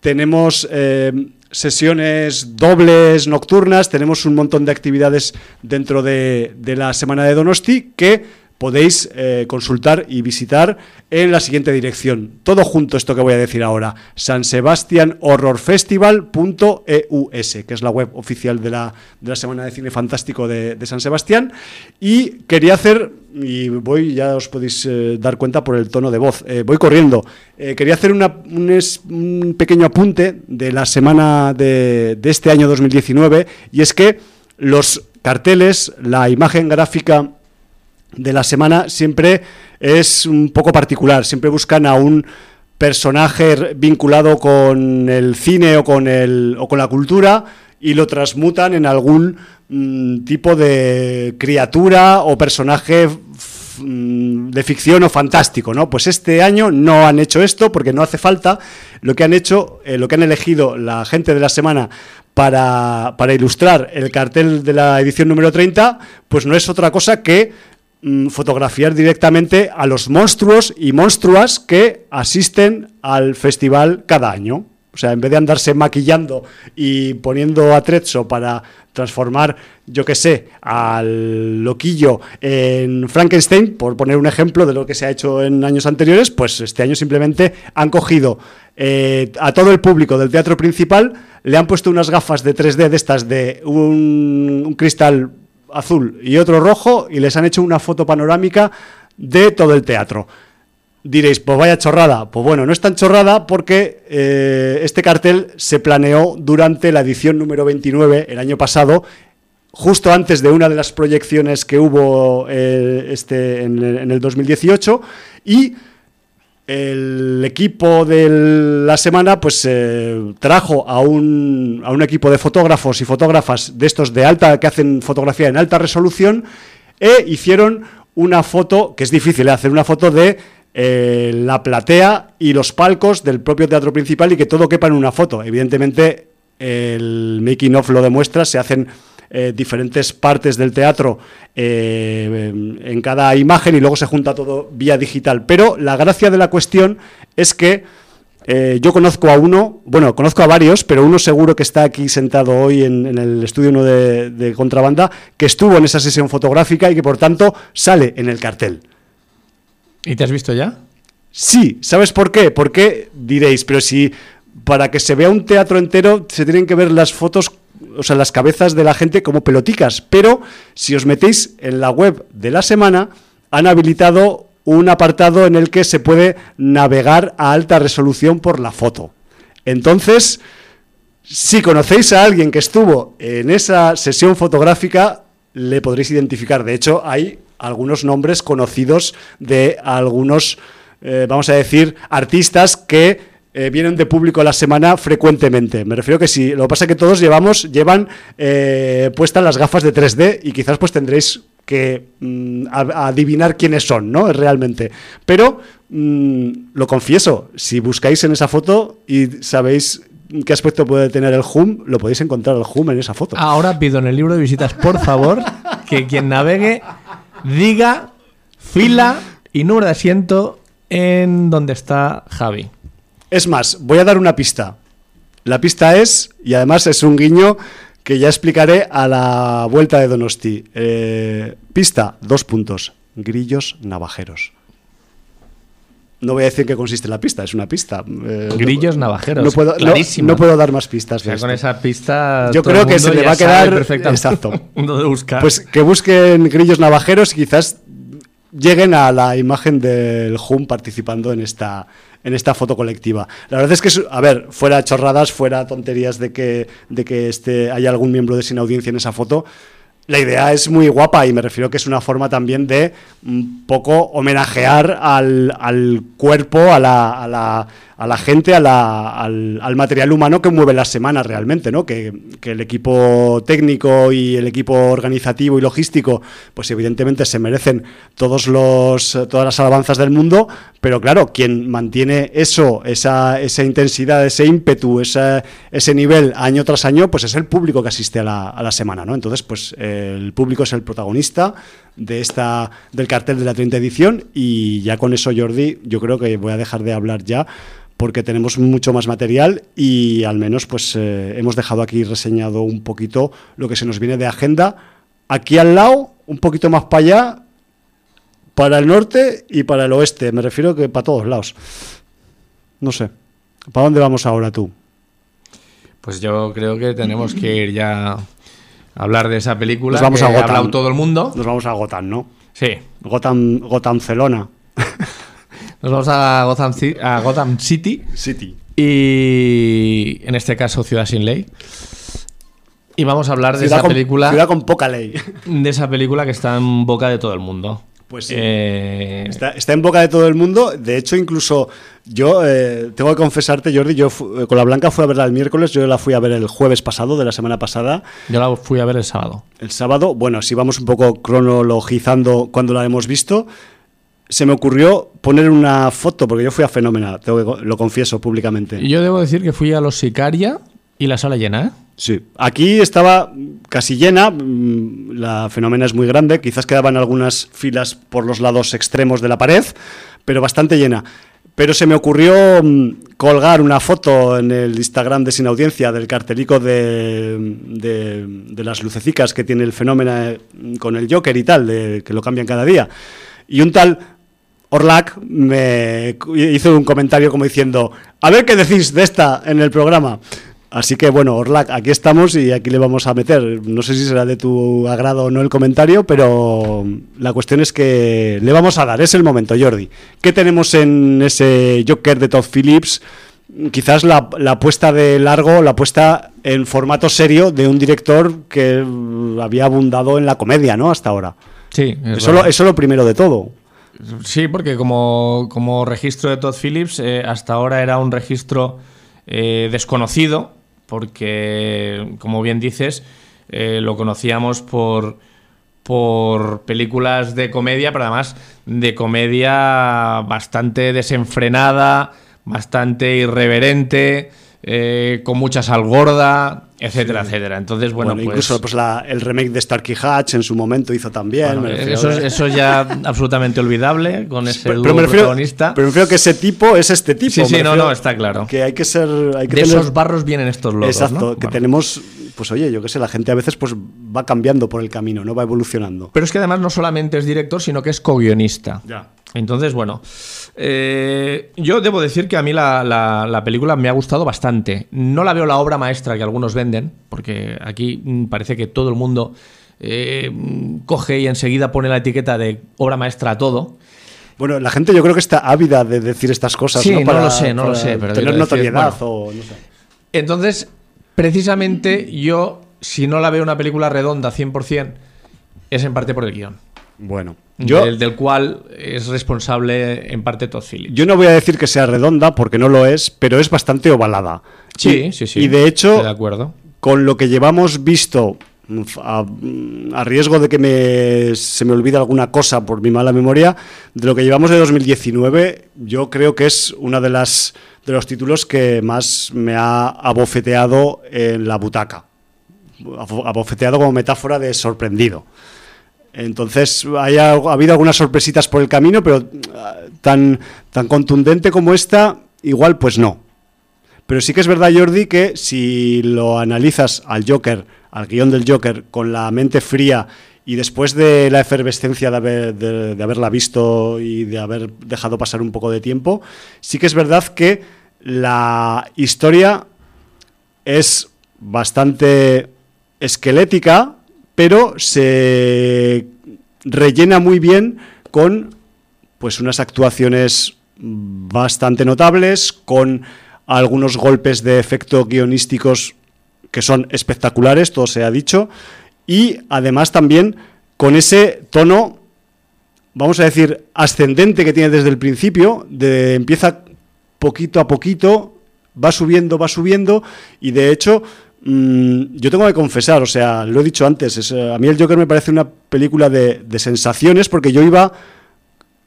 tenemos eh, sesiones dobles nocturnas, tenemos un montón de actividades dentro de, de la Semana de Donosti que podéis eh, consultar y visitar en la siguiente dirección. Todo junto esto que voy a decir ahora, San Sebastian Horror Festival.eus, que es la web oficial de la, de la Semana de Cine Fantástico de, San Sebastián. Y quería hacer, y voy, ya os podéis eh, dar cuenta por el tono de voz, eh, voy corriendo. quería hacer un, pequeño apunte de la semana de, de este año 2019, y es que los carteles, la imagen gráfica de la semana siempre es un poco particular, siempre buscan a un personaje vinculado con el cine o con, el, o con la cultura y lo transmutan en algún mm, tipo de criatura o personaje mm, de ficción o fantástico, ¿no? Pues este año no han hecho esto porque no hace falta. Lo que han hecho, eh, lo que han elegido la gente de la semana para, para, ilustrar el cartel de la edición número 30, pues no es otra cosa que mm, fotografiar directamente a los monstruos y monstruas que asisten al festival cada año. O sea, en vez de andarse maquillando y poniendo atrezzo para transformar, yo qué sé, al loquillo en Frankenstein, por poner un ejemplo de lo que se ha hecho en años anteriores, pues este año simplemente han cogido eh, a todo el público del teatro principal, le han puesto unas gafas de 3D de estas de un, un cristal azul y otro rojo y les han hecho una foto panorámica de todo el teatro. Diréis, pues vaya chorrada. Pues bueno, no es tan chorrada porque eh, este cartel se planeó durante la edición número 29 el año pasado, justo antes de una de las proyecciones que hubo eh, este, en, en, el 2018 y el equipo de la semana pues eh, trajo a un, a un equipo de fotógrafos y fotógrafas de estos de alta que hacen fotografía en alta resolución e hicieron una foto que es difícil hacer una foto de eh, la platea y los palcos del propio teatro principal y que todo quepa en una foto. Evidentemente, el making of lo demuestra, se hacen eh, diferentes partes del teatro eh, en cada imagen y luego se junta todo vía digital. Pero la gracia de la cuestión es que eh, yo conozco a uno, bueno, conozco a varios, pero uno seguro que está aquí sentado hoy en, en el estudio uno de, de contrabanda, que estuvo en esa sesión fotográfica y que por tanto sale en el cartel. ¿Y te has visto ya? Sí, ¿sabes por qué? Porque diréis, pero si para que se vea un teatro entero se tienen que ver las fotos, o sea, las cabezas de la gente como peloticas, pero si os metéis en la web de la semana, han habilitado un apartado en el que se puede navegar a alta resolución por la foto. Entonces, si conocéis a alguien que estuvo en esa sesión fotográfica, le podréis identificar. De hecho, hay algunos nombres conocidos de algunos, eh, vamos a decir, artistas que eh, vienen de público a la semana frecuentemente. Me refiero que sí, lo que pasa es que todos llevamos, llevan eh, puestas las gafas de 3D y quizás pues tendréis que mm, adivinar quiénes son, ¿no? Realmente. Pero mm, lo confieso, si buscáis en esa foto y sabéis qué aspecto puede tener el Hum, lo podéis encontrar el Hum en esa foto. Ahora pido en el libro de visitas, por favor, que quien navegue diga fila y número de asiento en donde está Javi. Es más, voy a dar una pista. La pista es, y además es un guiño que ya explicaré a la vuelta de Donosti. Eh, pista, dos puntos. Grillos navajeros. No voy a decir qué consiste la pista, es una pista. Eh, Grillos no, navajeros. No puedo, no, no puedo, dar más pistas. O sea, con esa pista. Yo creo que se le va a quedar. Exacto. de buscar. Pues que busquen grillos navajeros y quizás lleguen a la imagen del HUM participando en esta, en esta foto colectiva. La verdad es que, a ver, fuera chorradas, fuera tonterías de que, de que este, haya algún miembro de sin audiencia en esa foto, la idea es muy guapa y me refiero que es una forma también de un poco homenajear al, al cuerpo, a la, a la, a la gente, al, al, material humano que mueve las semanas realmente, ¿no? Que, que, el equipo técnico y el equipo organizativo y logístico, pues evidentemente se merecen todos los, todas las alabanzas del mundo, pero claro, quien mantiene eso, esa, esa intensidad, ese ímpetu, ese, ese nivel año tras año, pues es el público que asiste a la, a la semana, ¿no? Entonces, pues el público es el protagonista de esta, del cartel de la 30 edición y ya con eso, Jordi, yo creo que voy a dejar de hablar ya porque tenemos mucho más material y al menos pues eh, hemos dejado aquí reseñado un poquito lo que se nos viene de agenda. Aquí al lado, un poquito más para allá, para el norte y para el oeste. Me refiero que para todos lados. No sé. ¿Para dónde vamos ahora tú? Pues yo creo que tenemos que ir ya hablar de esa película. Nos vamos que a ha Gotham. hablado todo el mundo. Nos vamos a Gotham, ¿no? Sí. Gotham, Gotham Celona. Nos vamos a Gotham, a Gotham City. City. Y en este caso Ciudad sin Ley. Y vamos a hablar de ciudad esa con, película. Ciudad con poca ley. De esa película que está en boca de todo el mundo. Pues sí. Eh, está, en boca de todo el mundo. De hecho, incluso yo eh, tengo que confesarte, Jordi, yo eh, con la Blanca fui a verla el miércoles, yo la fui a ver el jueves pasado, de la semana pasada. Yo la fui a ver el sábado. El sábado, bueno, si vamos un poco cronologizando cuando la hemos visto, se me ocurrió poner una foto, porque yo fui a Fenómena, lo confieso públicamente. Yo debo decir que fui a los Sicaria y la sala llena, ¿eh? Sí, aquí estaba casi llena, mm, la fenómena es muy grande, quizás quedaban algunas filas por los lados extremos de la pared, pero bastante llena. Pero se me ocurrió mm, colgar una foto en el Instagram de Sin Audiencia del cartelico de, de, las lucecicas que tiene el fenómeno con el Joker y tal, de, que lo cambian cada día. Y un tal Orlac me hizo un comentario como diciendo, a ver qué decís de esta en el programa. Así que bueno, Orlac, aquí estamos y aquí le vamos a meter. No sé si será de tu agrado o no el comentario, pero la cuestión es que le vamos a dar. Es el momento, Jordi. ¿Qué tenemos en ese Joker de Todd Phillips? Quizás la, apuesta de largo, la apuesta en formato serio de un director que había abundado en la comedia, ¿no? Hasta ahora. Sí, eso, lo, eso lo primero de todo. Sí, porque como, como registro de Todd Phillips, eh, hasta ahora era un registro eh, desconocido porque, como bien dices, eh, lo conocíamos por, por películas de comedia, pero además de comedia bastante desenfrenada, bastante irreverente, eh, con mucha sal gorda, etcétera, etcétera. Entonces, bueno, pues, incluso pues el remake de Starkey Hatch en su momento hizo también. eso, eso ya absolutamente olvidable con ese pero, protagonista. Pero creo que ese tipo es este tipo. Sí, sí, no, no, está claro. Que hay que ser. Hay que de esos barros vienen estos logos. Exacto, que tenemos. Pues oye, yo qué sé, la gente a veces pues va cambiando por el camino, no va evolucionando. Pero es que además no solamente es director, sino que es co-guionista. Ya. Entonces, bueno, eh, yo debo decir que a mí la, película me ha gustado bastante. No la veo la obra maestra que algunos venden, porque aquí mm, parece que todo el mundo eh, coge y enseguida pone la etiqueta de obra maestra a todo. Bueno, la gente yo creo que está ávida de decir estas cosas. Sí, no, lo sé, no lo sé. Pero tener notoriedad o no sé. Entonces, precisamente yo, si no la veo una película redonda 100%, es en parte por el guion. Bueno, yo, del, cual es responsable en parte Todd Phillips. Yo no voy a decir que sea redonda porque no lo es, pero es bastante ovalada. Sí, sí, sí. Y de hecho, de acuerdo. con lo que llevamos visto, a, riesgo de que me, se me olvide alguna cosa por mi mala memoria, de lo que llevamos de 2019, yo creo que es una de las de los títulos que más me ha abofeteado en la butaca. Abofeteado como metáfora de sorprendido. Entonces, ha habido algunas sorpresitas por el camino, pero ah, tan, tan contundente como esta, igual pues no. Pero sí que es verdad, Jordi, que si lo analizas al Joker, al guion del Joker, con la mente fría y después de la efervescencia de, de, haberla visto y de haber dejado pasar un poco de tiempo, sí que es verdad que la historia es bastante esquelética, pero se rellena muy bien con pues unas actuaciones bastante notables, con algunos golpes de efecto guionísticos que son espectaculares, todo se ha dicho, y además también con ese tono, vamos a decir, ascendente que tiene desde el principio, de empieza poquito a poquito, va subiendo, va subiendo, y de hecho Mm, yo tengo que confesar, o sea, lo he dicho antes, eh, a mí el Joker me parece una película de, sensaciones porque yo iba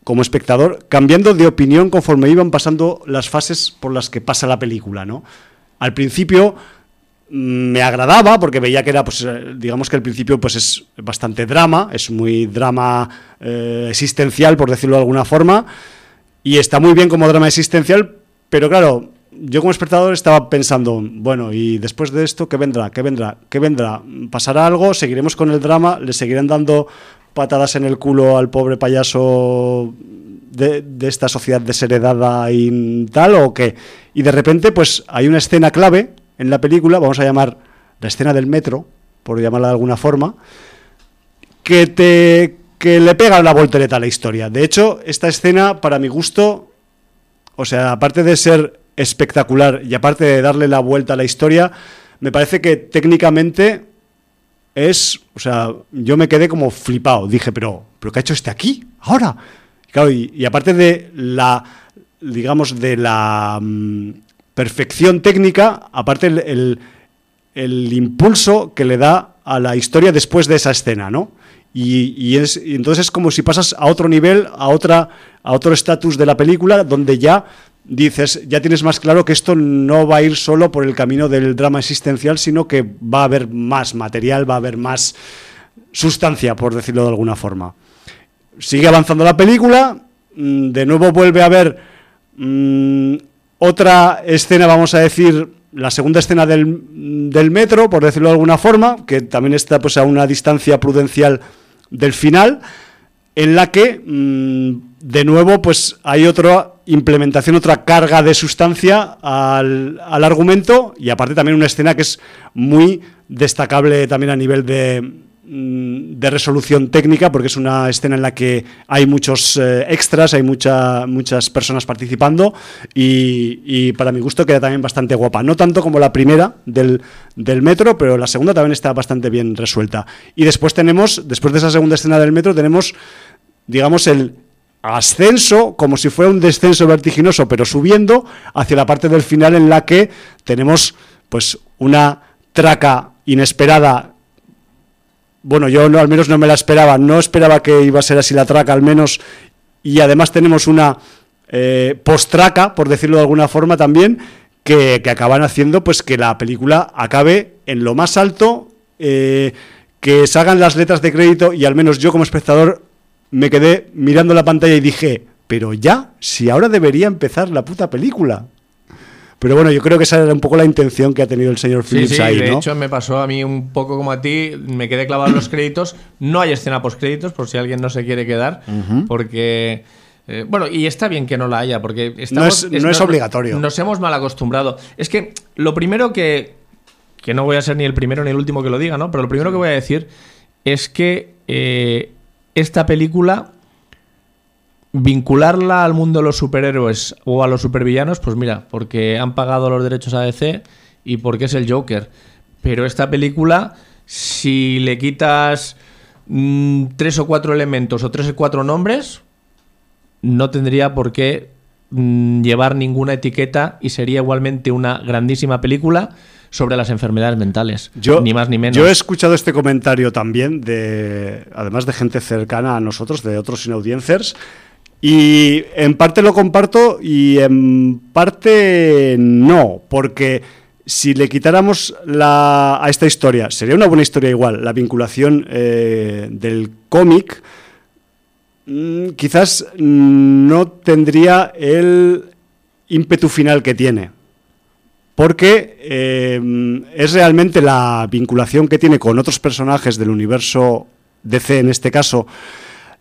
como espectador cambiando de opinión conforme iban pasando las fases por las que pasa la película, ¿no? Al principio mm, me agradaba porque veía que era, pues, eh, digamos que al principio pues es bastante drama, es muy drama eh, existencial, por decirlo de alguna forma, y está muy bien como drama existencial, pero claro, yo como espectador estaba pensando, bueno, y después de esto, ¿qué vendrá? ¿Qué vendrá? ¿Qué vendrá? ¿Pasará algo? ¿Seguiremos con el drama? ¿Le seguirán dando patadas en el culo al pobre payaso de, esta sociedad desheredada y tal o qué? Y de repente, pues hay una escena clave en la película, vamos a llamar la escena del metro, por llamarla de alguna forma, que te que le pega la voltereta a la historia. De hecho, esta escena, para mi gusto, o sea, aparte de ser espectacular y aparte de darle la vuelta a la historia, me parece que técnicamente es, o sea, yo me quedé como flipado, dije, pero, pero ¿qué ha hecho este aquí? ahora. Claro, y, aparte de la, digamos, de la mm, perfección técnica, aparte el, el, impulso que le da a la historia después de esa escena, ¿no? Y, es, y entonces es como si pasas a otro nivel, a, otra, a otro estatus de la película, donde ya dices, ya tienes más claro que esto no va a ir solo por el camino del drama existencial, sino que va a haber más material, va a haber más sustancia, por decirlo de alguna forma. Sigue avanzando la película, mm, de nuevo vuelve a haber mm, otra escena, vamos a decir, la segunda escena del, del, metro, por decirlo de alguna forma, que también está pues, a una distancia prudencial del final, en la que, mm, de nuevo, pues hay otra implementación, otra carga de sustancia al, al argumento y aparte también una escena que es muy destacable también a nivel de, Mm, de resolución técnica, porque es una escena en la que hay muchos eh, extras, hay mucha, muchas personas participando y, para mi gusto queda también bastante guapa. No tanto como la primera del, del, metro, pero la segunda también está bastante bien resuelta. Y después tenemos, después de esa segunda escena del metro, tenemos, digamos, el ascenso, como si fuera un descenso vertiginoso, pero subiendo hacia la parte del final en la que tenemos pues una traca inesperada. Bueno, yo no, al menos no me la esperaba, no esperaba que iba a ser así la traca, al menos, y además tenemos una eh, post-traca, por decirlo de alguna forma también, que, acaban haciendo pues que la película acabe en lo más alto, eh, que salgan las letras de crédito y al menos yo como espectador me quedé mirando la pantalla y dije, pero ya, si ahora debería empezar la puta película. Pero bueno, yo creo que esa era un poco la intención que ha tenido el señor Phillips sí, ahí, de hecho me pasó a mí un poco como a ti, me quedé clavado en los créditos. No hay escena post créditos por si alguien no se quiere quedar, porque eh, bueno, y está bien que no la haya, porque estamos, no, es, obligatorio. Nos hemos mal acostumbrado. Es que lo primero que que no voy a ser ni el primero ni el último que lo diga, ¿no? Pero lo primero que voy a decir es que eh, esta película vincularla al mundo de los superhéroes o a los supervillanos, pues mira, porque han pagado los derechos a DC y porque es el Joker. Pero esta película, si le quitas mm, tres o cuatro elementos o tres o cuatro nombres, no tendría por qué llevar ninguna etiqueta y sería igualmente una grandísima película sobre las enfermedades mentales. Yo, ni más ni menos. Yo he escuchado este comentario también de, además de gente cercana a nosotros, de otros inaudiencers, y en parte lo comparto y en parte no, porque si le quitáramos la, a esta historia, sería una buena historia igual, la vinculación eh, del cómic, mm, quizás no tendría el ímpetu final que tiene. Porque eh, es realmente la vinculación que tiene con otros personajes del universo DC en este caso,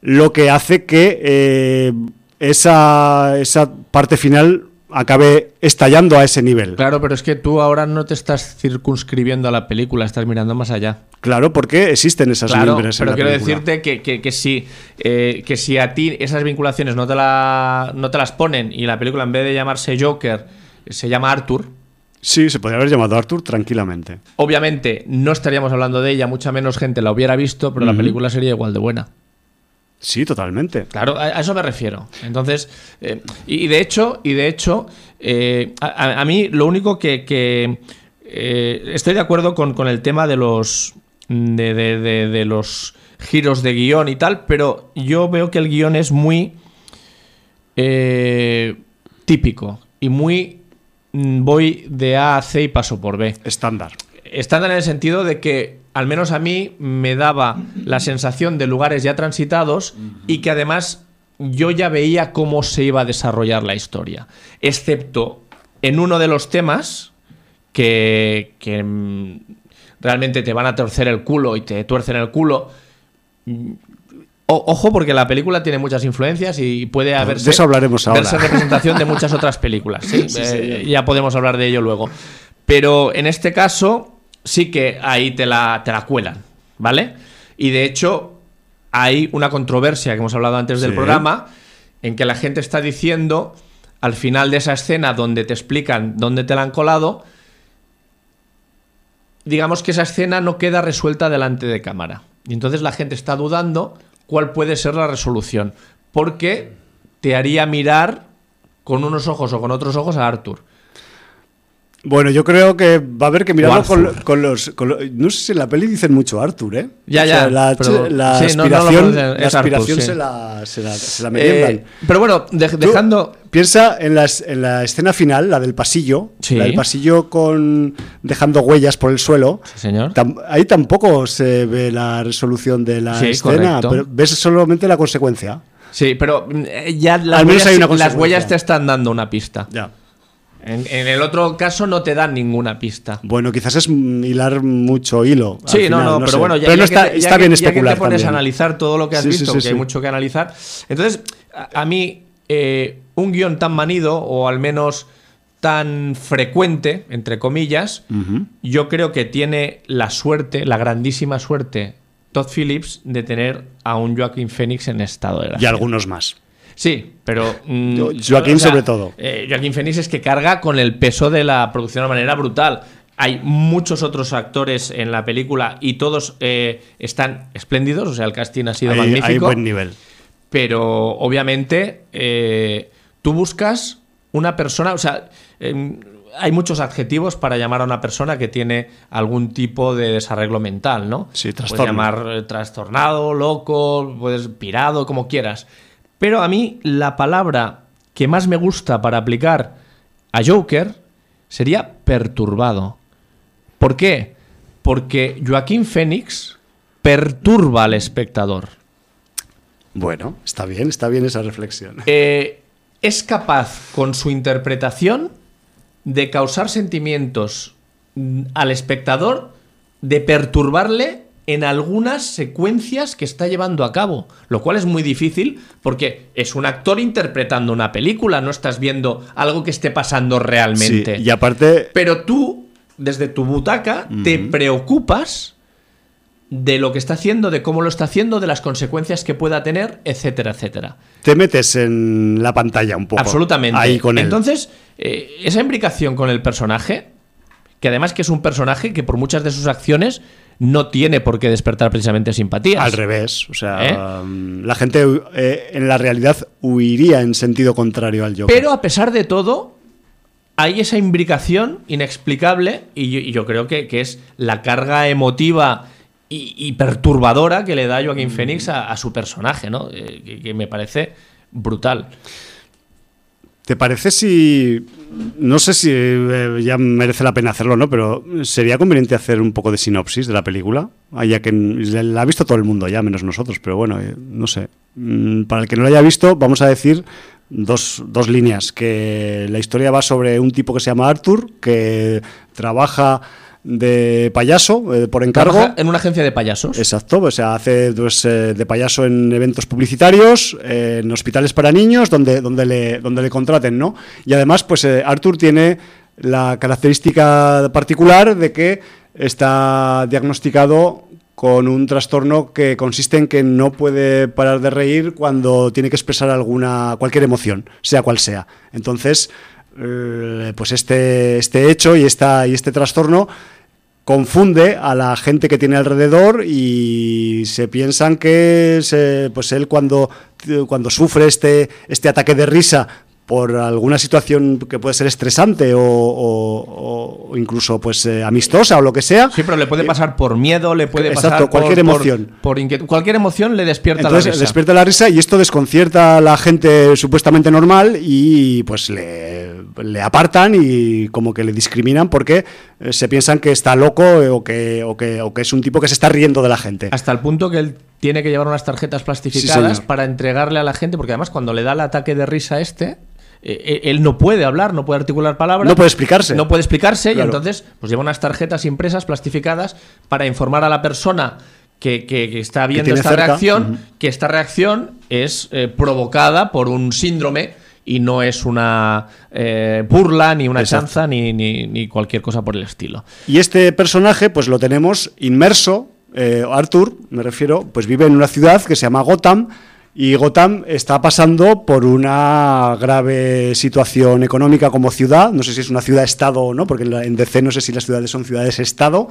lo que hace que eh, esa, esa parte final acabe estallando a ese nivel. Claro, pero es que tú ahora no te estás circunscribiendo a la película, estás mirando más allá. Claro, porque existen esas claro, Pero quiero decirte que, que, si, eh, que si a ti esas vinculaciones no te, la, no te las ponen y la película en vez de llamarse Joker se llama Arthur. Sí, se podría haber llamado Arthur tranquilamente. Obviamente no estaríamos hablando de ella, mucha menos gente la hubiera visto, pero la película sería igual de buena. Sí, totalmente. Claro, a, eso me refiero. Entonces, eh, y, de hecho, y de hecho, eh, a, mí lo único que, eh, estoy de acuerdo con, el tema de los de, los giros de guion y tal, pero yo veo que el guion es muy típico y muy mm, voy de A a C y paso por B. Estándar. Estándar en el sentido de que al menos a mí me daba la sensación de lugares ya transitados y que además yo ya veía cómo se iba a desarrollar la historia. Excepto en uno de los temas que, mm, realmente te van a torcer el culo y te tuercen el culo. ojo, porque la película tiene muchas influencias y puede haberse, de eso hablaremos ahora. representación de muchas otras películas. Eh, ya podemos hablar de ello luego. Pero en este caso, sí que ahí te la, te la cuelan, ¿vale? Y de hecho, hay una controversia que hemos hablado antes del programa, en que la gente está diciendo, al final de esa escena donde te explican dónde te la han colado, digamos que esa escena no queda resuelta delante de cámara. Y entonces la gente está dudando cuál puede ser la resolución. Porque te haría mirar con unos ojos o con otros ojos a Arthur. Bueno, yo creo que va a haber que mirarlo con, con los, con lo- No sé si en la peli dicen mucho Arthur, ¿eh? Ya, O sea, ya, La, pero- la sí, no, no lo aspiración, la Arthur, aspiración sí. se la, se la, se la meriendan. Eh, pero bueno, de- dejando. Piensa en, las- en la escena final, la del pasillo. Sí. La del pasillo con dejando huellas por el suelo. Sí, señor. Tam- ahí tampoco se ve la resolución de la Sí, escena, correcto. pero ves solamente la consecuencia. Sí, pero mm, eh, ya las, Al menos huellas, hay una las huellas te están dando una pista. Ya. En, en el otro caso no te dan ninguna pista. Bueno, quizás es hilar mucho hilo. al Sí, no, no, pero sé. bueno, ya, Pero que está, te- ya que- ya que te pones también. a analizar todo lo que has Sí, visto, sí, que hay mucho que analizar. Entonces, a, a mí, eh, un guion tan manido, o al menos tan frecuente, entre comillas, yo creo que tiene la suerte, la grandísima suerte, Todd Phillips, de tener a un Joaquín Phoenix en estado de Y gracia. algunos más. Sí, pero. mm, Yo- Joaquín sobre todo. eh, Joaquín Phoenix es que carga con el peso de la producción de una manera brutal. Hay muchos otros actores en la película y todos eh, están espléndidos, o sea, el casting ha sido Hay, magnífico. hay buen nivel. Pero obviamente eh, tú buscas una persona, o sea, em, hay muchos adjetivos para llamar a una persona que tiene algún tipo de desarreglo mental, ¿no? Sí, Puedes trastorno. llamar eh, trastornado, loco, puedes pirado, como quieras. Pero a mí la palabra que más me gusta para aplicar a Joker sería perturbado. ¿Por qué? Porque Joaquín Phoenix perturba al espectador. Bueno, está bien, está bien esa reflexión. Eh, es capaz con su interpretación de causar sentimientos mm, al espectador, de perturbarle en algunas secuencias que está llevando a cabo, lo cual es muy difícil porque es un actor interpretando una película, no estás viendo algo que esté pasando realmente. Sí, y aparte, Pero tú, desde tu butaca, te preocupas de lo que está haciendo, de cómo lo está haciendo, de las consecuencias que pueda tener, etcétera, etcétera. te metes en la pantalla un poco. Absolutamente. Ahí con él. Entonces, eh, esa imbricación con el personaje, que además que es un personaje que por muchas de sus acciones no tiene por qué despertar precisamente simpatías. Al revés. O sea, ¿Eh? um, la gente eh, en la realidad huiría en sentido contrario al Joker. Pero a pesar de todo, hay esa imbricación inexplicable y yo, y yo creo que, que es la carga emotiva y, y perturbadora que le da Mm. Joaquín Phoenix a, a su personaje, ¿no? Eh, que, que me parece brutal. ¿Te parece si... No sé si eh, ya merece la pena hacerlo, ¿no? Pero sería conveniente hacer un poco de sinopsis de la película, Ah, ya que la ha visto todo el mundo ya, menos nosotros, pero bueno, eh, no sé. Mm, Para el que no la haya visto, vamos a decir dos, dos líneas, que la historia va sobre un tipo que se llama Arthur, que trabaja de payaso eh, por encargo. Trabaja en una agencia de payasos. Exacto, o sea, hace pues, eh, de payaso en eventos publicitarios, eh, en hospitales para niños, donde, donde, le, donde le contraten, ¿no? Y además, pues Arthur tiene la característica particular de que está diagnosticado con un trastorno que consiste en que no puede parar de reír cuando tiene que expresar alguna cualquier emoción, sea cual sea. Entonces, pues este, este hecho y, esta, y este trastorno confunde a la gente que tiene alrededor y se piensan que se- pues él cuando, cuando sufre este, este ataque de risa por alguna situación que puede ser estresante o, o- o incluso pues eh, amistosa o lo que sea. Sí, pero le puede pasar por miedo, le puede Exacto, pasar por- cualquier por- emoción. Por, inquietud. Cualquier emoción le despierta Entonces la risa. despierta la risa y esto desconcierta a la gente supuestamente normal y pues le, le apartan y como que le discriminan porque eh, se piensan que está loco eh, o que, o, que, o que es un tipo que se está riendo de la gente. Hasta el punto que él tiene que llevar unas tarjetas plastificadas para entregarle a la gente, porque además cuando le da el ataque de risa este, eh, él no puede hablar, no puede articular palabras. No puede explicarse. No puede explicarse y entonces pues lleva unas tarjetas impresas plastificadas para informar a la persona que, que- que está viendo esta cerca. reacción, que esta reacción es eh, provocada por un síndrome y no es una eh, burla, ni una Exacto. chanza, ni, ni- ni cualquier cosa por el estilo. Y este personaje, pues lo tenemos inmerso, eh, Arthur, me refiero, pues vive en una ciudad que se llama Gotham Y Gotham está pasando por una grave situación económica como ciudad, no sé si es una ciudad-estado o no, porque en DC no sé si las ciudades son ciudades-estado,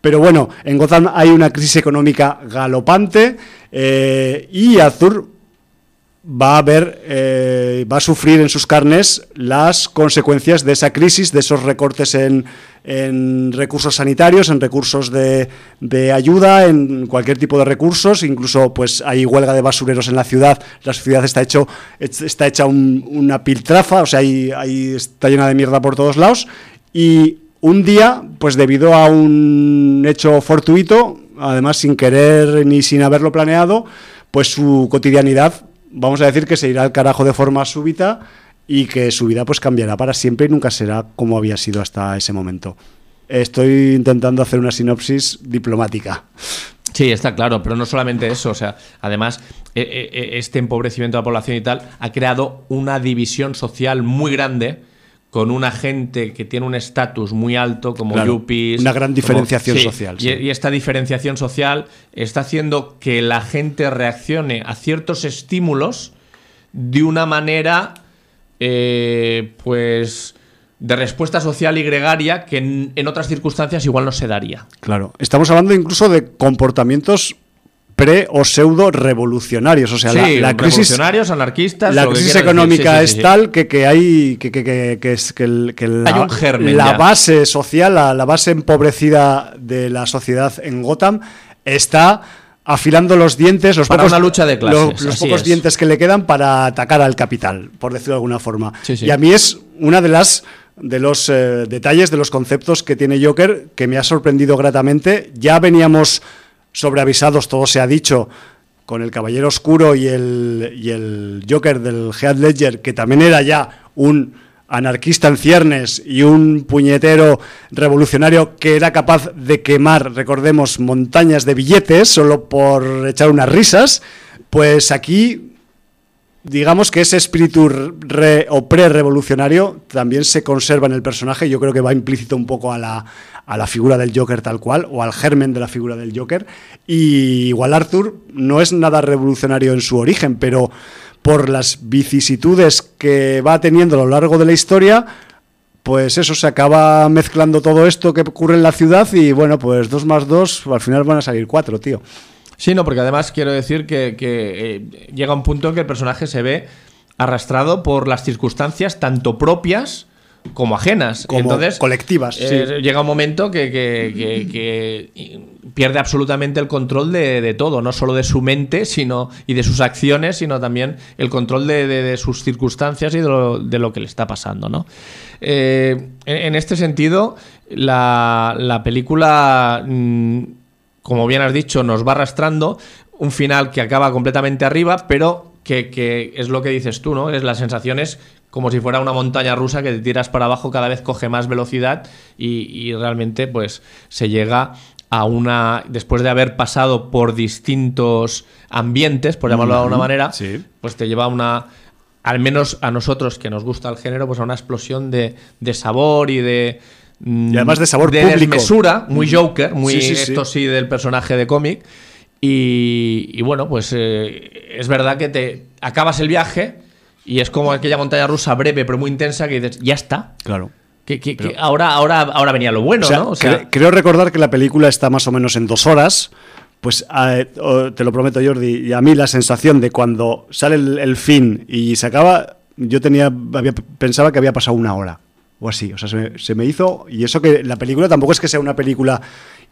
pero bueno, en Gotham hay una crisis económica galopante eh, y Arthur va a ver, eh, va a sufrir en sus carnes las consecuencias de esa crisis, de esos recortes en, recursos sanitarios, en recursos de, ayuda, en cualquier tipo de recursos, incluso pues hay huelga de basureros en la ciudad, la ciudad está hecho está hecha una piltrafa, o sea, ahí está llena de mierda por todos lados. Y un día, pues debido a un hecho fortuito, además sin querer ni sin haberlo planeado, pues su cotidianidad vamos a decir que se irá al carajo de forma súbita y que su vida pues cambiará para siempre y nunca será como había sido hasta ese momento. Estoy intentando hacer una sinopsis diplomática. Sí, está claro, pero no solamente eso, o sea, además e, e, e, este empobrecimiento de la población y tal ha creado una división social muy grande con una gente que tiene un estatus muy alto como yuppies. Una gran diferenciación social. Y, esta diferenciación social está haciendo que la gente reaccione a ciertos estímulos de una manera, eh, pues, de respuesta social y gregaria que en otras circunstancias igual no se daría. Claro. Estamos hablando incluso de comportamientos pre o pseudo revolucionarios. O sea, la, crisis. Revolucionarios, anarquistas. La crisis económica es tal que, que, hay. que, que, que es que, la, la base social, la, base empobrecida de la sociedad en Gotham está afilando los dientes, los para una lucha de clases, los, pocos dientes que le quedan para atacar al capital, por decirlo de alguna forma. Y a mí es una de las de los eh, detalles, de los conceptos que tiene Joker que me ha sorprendido gratamente. Ya veníamos sobreavisados, todo se ha dicho, con el Caballero Oscuro y el, y el Joker del Heath Ledger, que también era ya un anarquista en ciernes y un puñetero revolucionario que era capaz de quemar, recordemos, montañas de billetes solo por echar unas risas, pues aquí digamos que ese espíritu re o pre-revolucionario también se conserva en el personaje, yo creo que va implícito un poco a la, a la figura del Joker tal cual, o al germen de la figura del Joker. Y igual Arthur no es nada revolucionario en su origen, pero por las vicisitudes que va teniendo a lo largo de la historia, pues eso, se acaba mezclando todo esto que ocurre en la ciudad y bueno, pues dos más dos, al final van a salir cuatro, tío. Sí, no, porque además quiero decir que, eh, llega un punto en que el personaje se ve arrastrado por las circunstancias tanto propias como ajenas. Como Entonces, colectivas. Eh, llega un momento que, pierde absolutamente el control de, todo, no solo de su mente sino, y de sus acciones, sino también el control de, sus circunstancias y de lo, que le está pasando. ¿no? Eh, en, este sentido, la, película, mm, como bien has dicho, nos va arrastrando un final que acaba completamente arriba, pero que, que, es lo que dices tú, ¿no? Es las sensaciones como si fuera una montaña rusa que te tiras para abajo, cada vez coge más velocidad y, realmente pues se llega a una, después de haber pasado por distintos ambientes, por llamarlo de alguna manera, pues te lleva a una, al menos a nosotros que nos gusta el género, pues a una explosión de, sabor y de... Mm, y además de sabor de desmesura, muy Joker, muy esto sí del personaje de cómic. Y, bueno, pues eh, es verdad que te acabas el viaje y es como aquella montaña rusa breve pero muy intensa que dices, ya está. Claro. Que, ahora, ahora, ahora venía lo bueno, ¿no? creo recordar que la película está más o menos en dos horas. Pues te lo prometo, Jordi, y a mí la sensación de cuando sale el, fin y se acaba, yo tenía, había, pensaba que había pasado una hora o así. O sea, se se me hizo. Y eso que la película tampoco es que sea una película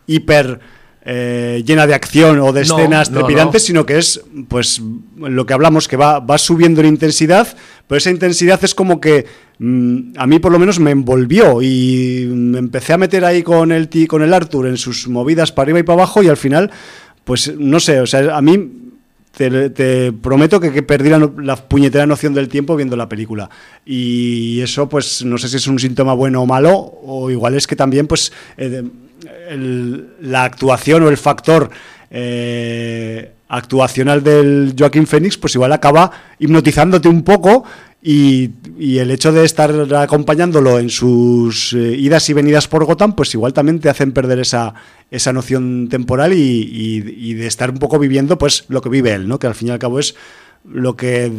hiper eh, llena de acción o de escenas trepidantes, sino que es pues lo que hablamos, que va, va subiendo en intensidad, pero esa intensidad es como que mm, a mí por lo menos me envolvió y me empecé a meter ahí con el, con el Arthur en sus movidas para arriba y para abajo y al final, pues no sé, o sea, a mí te, prometo que, que perdí la, puñetera noción del tiempo viendo la película. Y eso, pues, no sé si es un síntoma bueno o malo, o igual es que también, pues, eh, la actuación o el factor eh, actuacional del Joaquín Phoenix, pues igual acaba hipnotizándote un poco y, el hecho de estar acompañándolo en sus eh, idas y venidas por Gotham, pues igual también te hacen perder esa, esa noción temporal y, de estar un poco viviendo pues lo que vive él, ¿no? Que al fin y al cabo es lo que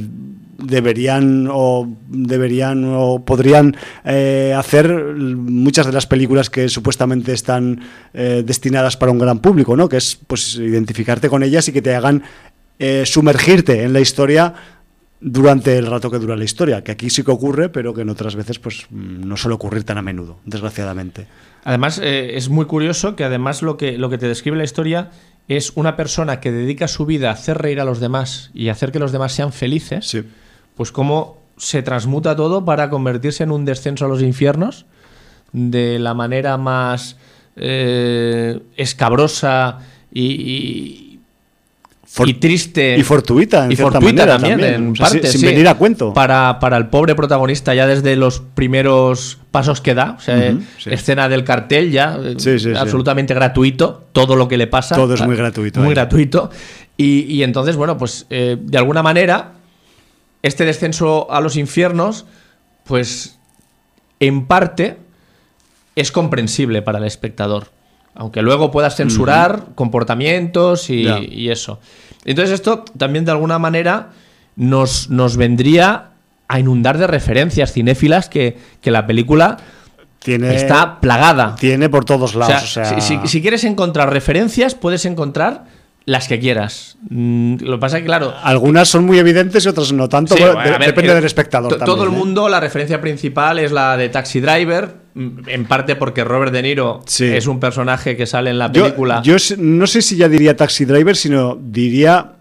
deberían o deberían o podrían eh, hacer muchas de las películas que supuestamente están eh, destinadas para un gran público, ¿no? Que es pues identificarte con ellas y que te hagan eh, sumergirte en la historia durante el rato que dura la historia, que aquí sí que ocurre, pero que en otras veces pues no suele ocurrir tan a menudo, desgraciadamente. Además, es muy curioso que además lo que, lo que te describe la historia es una persona que dedica su vida a hacer reír a los demás y hacer que los demás sean felices. Sí pues cómo se transmuta todo para convertirse en un descenso a los infiernos de la manera más eh, escabrosa y, y, triste. Y fortuita, en y fortuita también, en parte. Sin, venir a cuento. Para, para, el pobre protagonista, ya desde los primeros pasos que da, o sea, escena del cartel ya, absolutamente gratuito, todo lo que le pasa. Todo es muy gratuito. Muy gratuito. Y, entonces, bueno, pues eh, de alguna manera este descenso a los infiernos, pues en parte es comprensible para el espectador. Aunque luego puedas censurar comportamientos y, eso. Entonces esto también de alguna manera nos, nos vendría a inundar de referencias cinéfilas que, la película tiene, está plagada. Tiene por todos lados. si, quieres encontrar referencias, puedes encontrar las que quieras. Mm, lo que pasa es que, claro. Algunas son muy evidentes y otras no tanto. depende del espectador. todo el ¿eh? mundo, la referencia principal es la de Taxi Driver. Mm, en parte porque Robert De Niro es un personaje que sale en la película. Yo, no sé si ya diría Taxi Driver, sino diría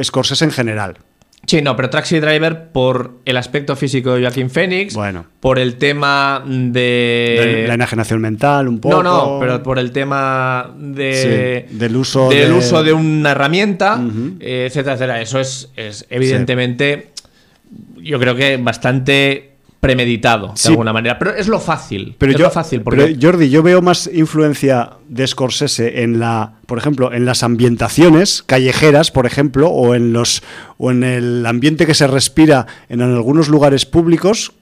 Scorsese en general. Sí, no, pero Taxi Driver por el aspecto físico de Joaquín Phoenix, bueno. por el tema de... La enajenación mental, un poco... No, no, pero por el tema de... del uso del de... uso de una herramienta, eh, etcétera, etcétera. Eso es, es evidentemente, yo creo que bastante premeditado, de alguna manera. Pero es lo fácil. Pero es yo, lo fácil. Pero Jordi, yo veo más influencia de Scorsese en la, por ejemplo, en las ambientaciones callejeras, por ejemplo, o en los, o en el ambiente que se respira en algunos lugares públicos,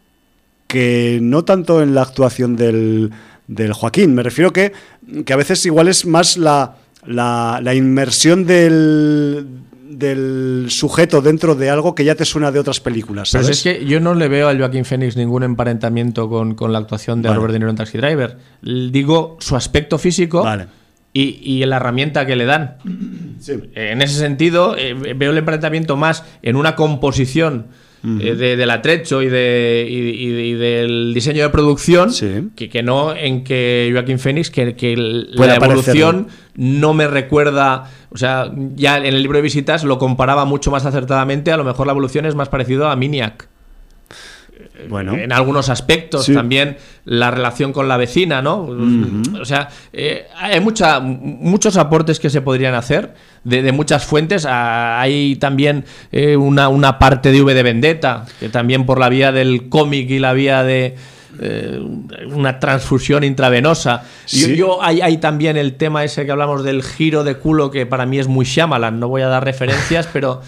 que no tanto en la actuación del, del Joaquín. Me refiero que, que a veces igual es más la, la, la inmersión del del sujeto dentro de algo que ya te suena de otras películas. ¿sabes? Pero es que yo no le veo a Joaquín Phoenix ningún emparentamiento con, la actuación de Robert De Niro en Taxi Driver. Digo su aspecto físico y, la herramienta que le dan. En ese sentido, eh, veo el emparentamiento más en una composición. Eh, del atrecho y, de, y, del diseño de producción que, que, no en que Joaquín Phoenix que, que la evolución no me recuerda o sea, ya en el libro de visitas lo comparaba mucho más acertadamente. A lo mejor la evolución es más parecido a Miniac. Bueno. En algunos aspectos también la relación con la vecina, ¿no? O sea, eh, hay mucha, muchos aportes que se podrían hacer de, muchas fuentes. Ah, hay también eh, una, una parte de V de Vendetta, que también por la vía del cómic y la vía de, eh, una transfusión intravenosa. y Yo, hay, también el tema ese que hablamos del giro de culo, que para mí es muy Shyamalan. No voy a dar referencias, pero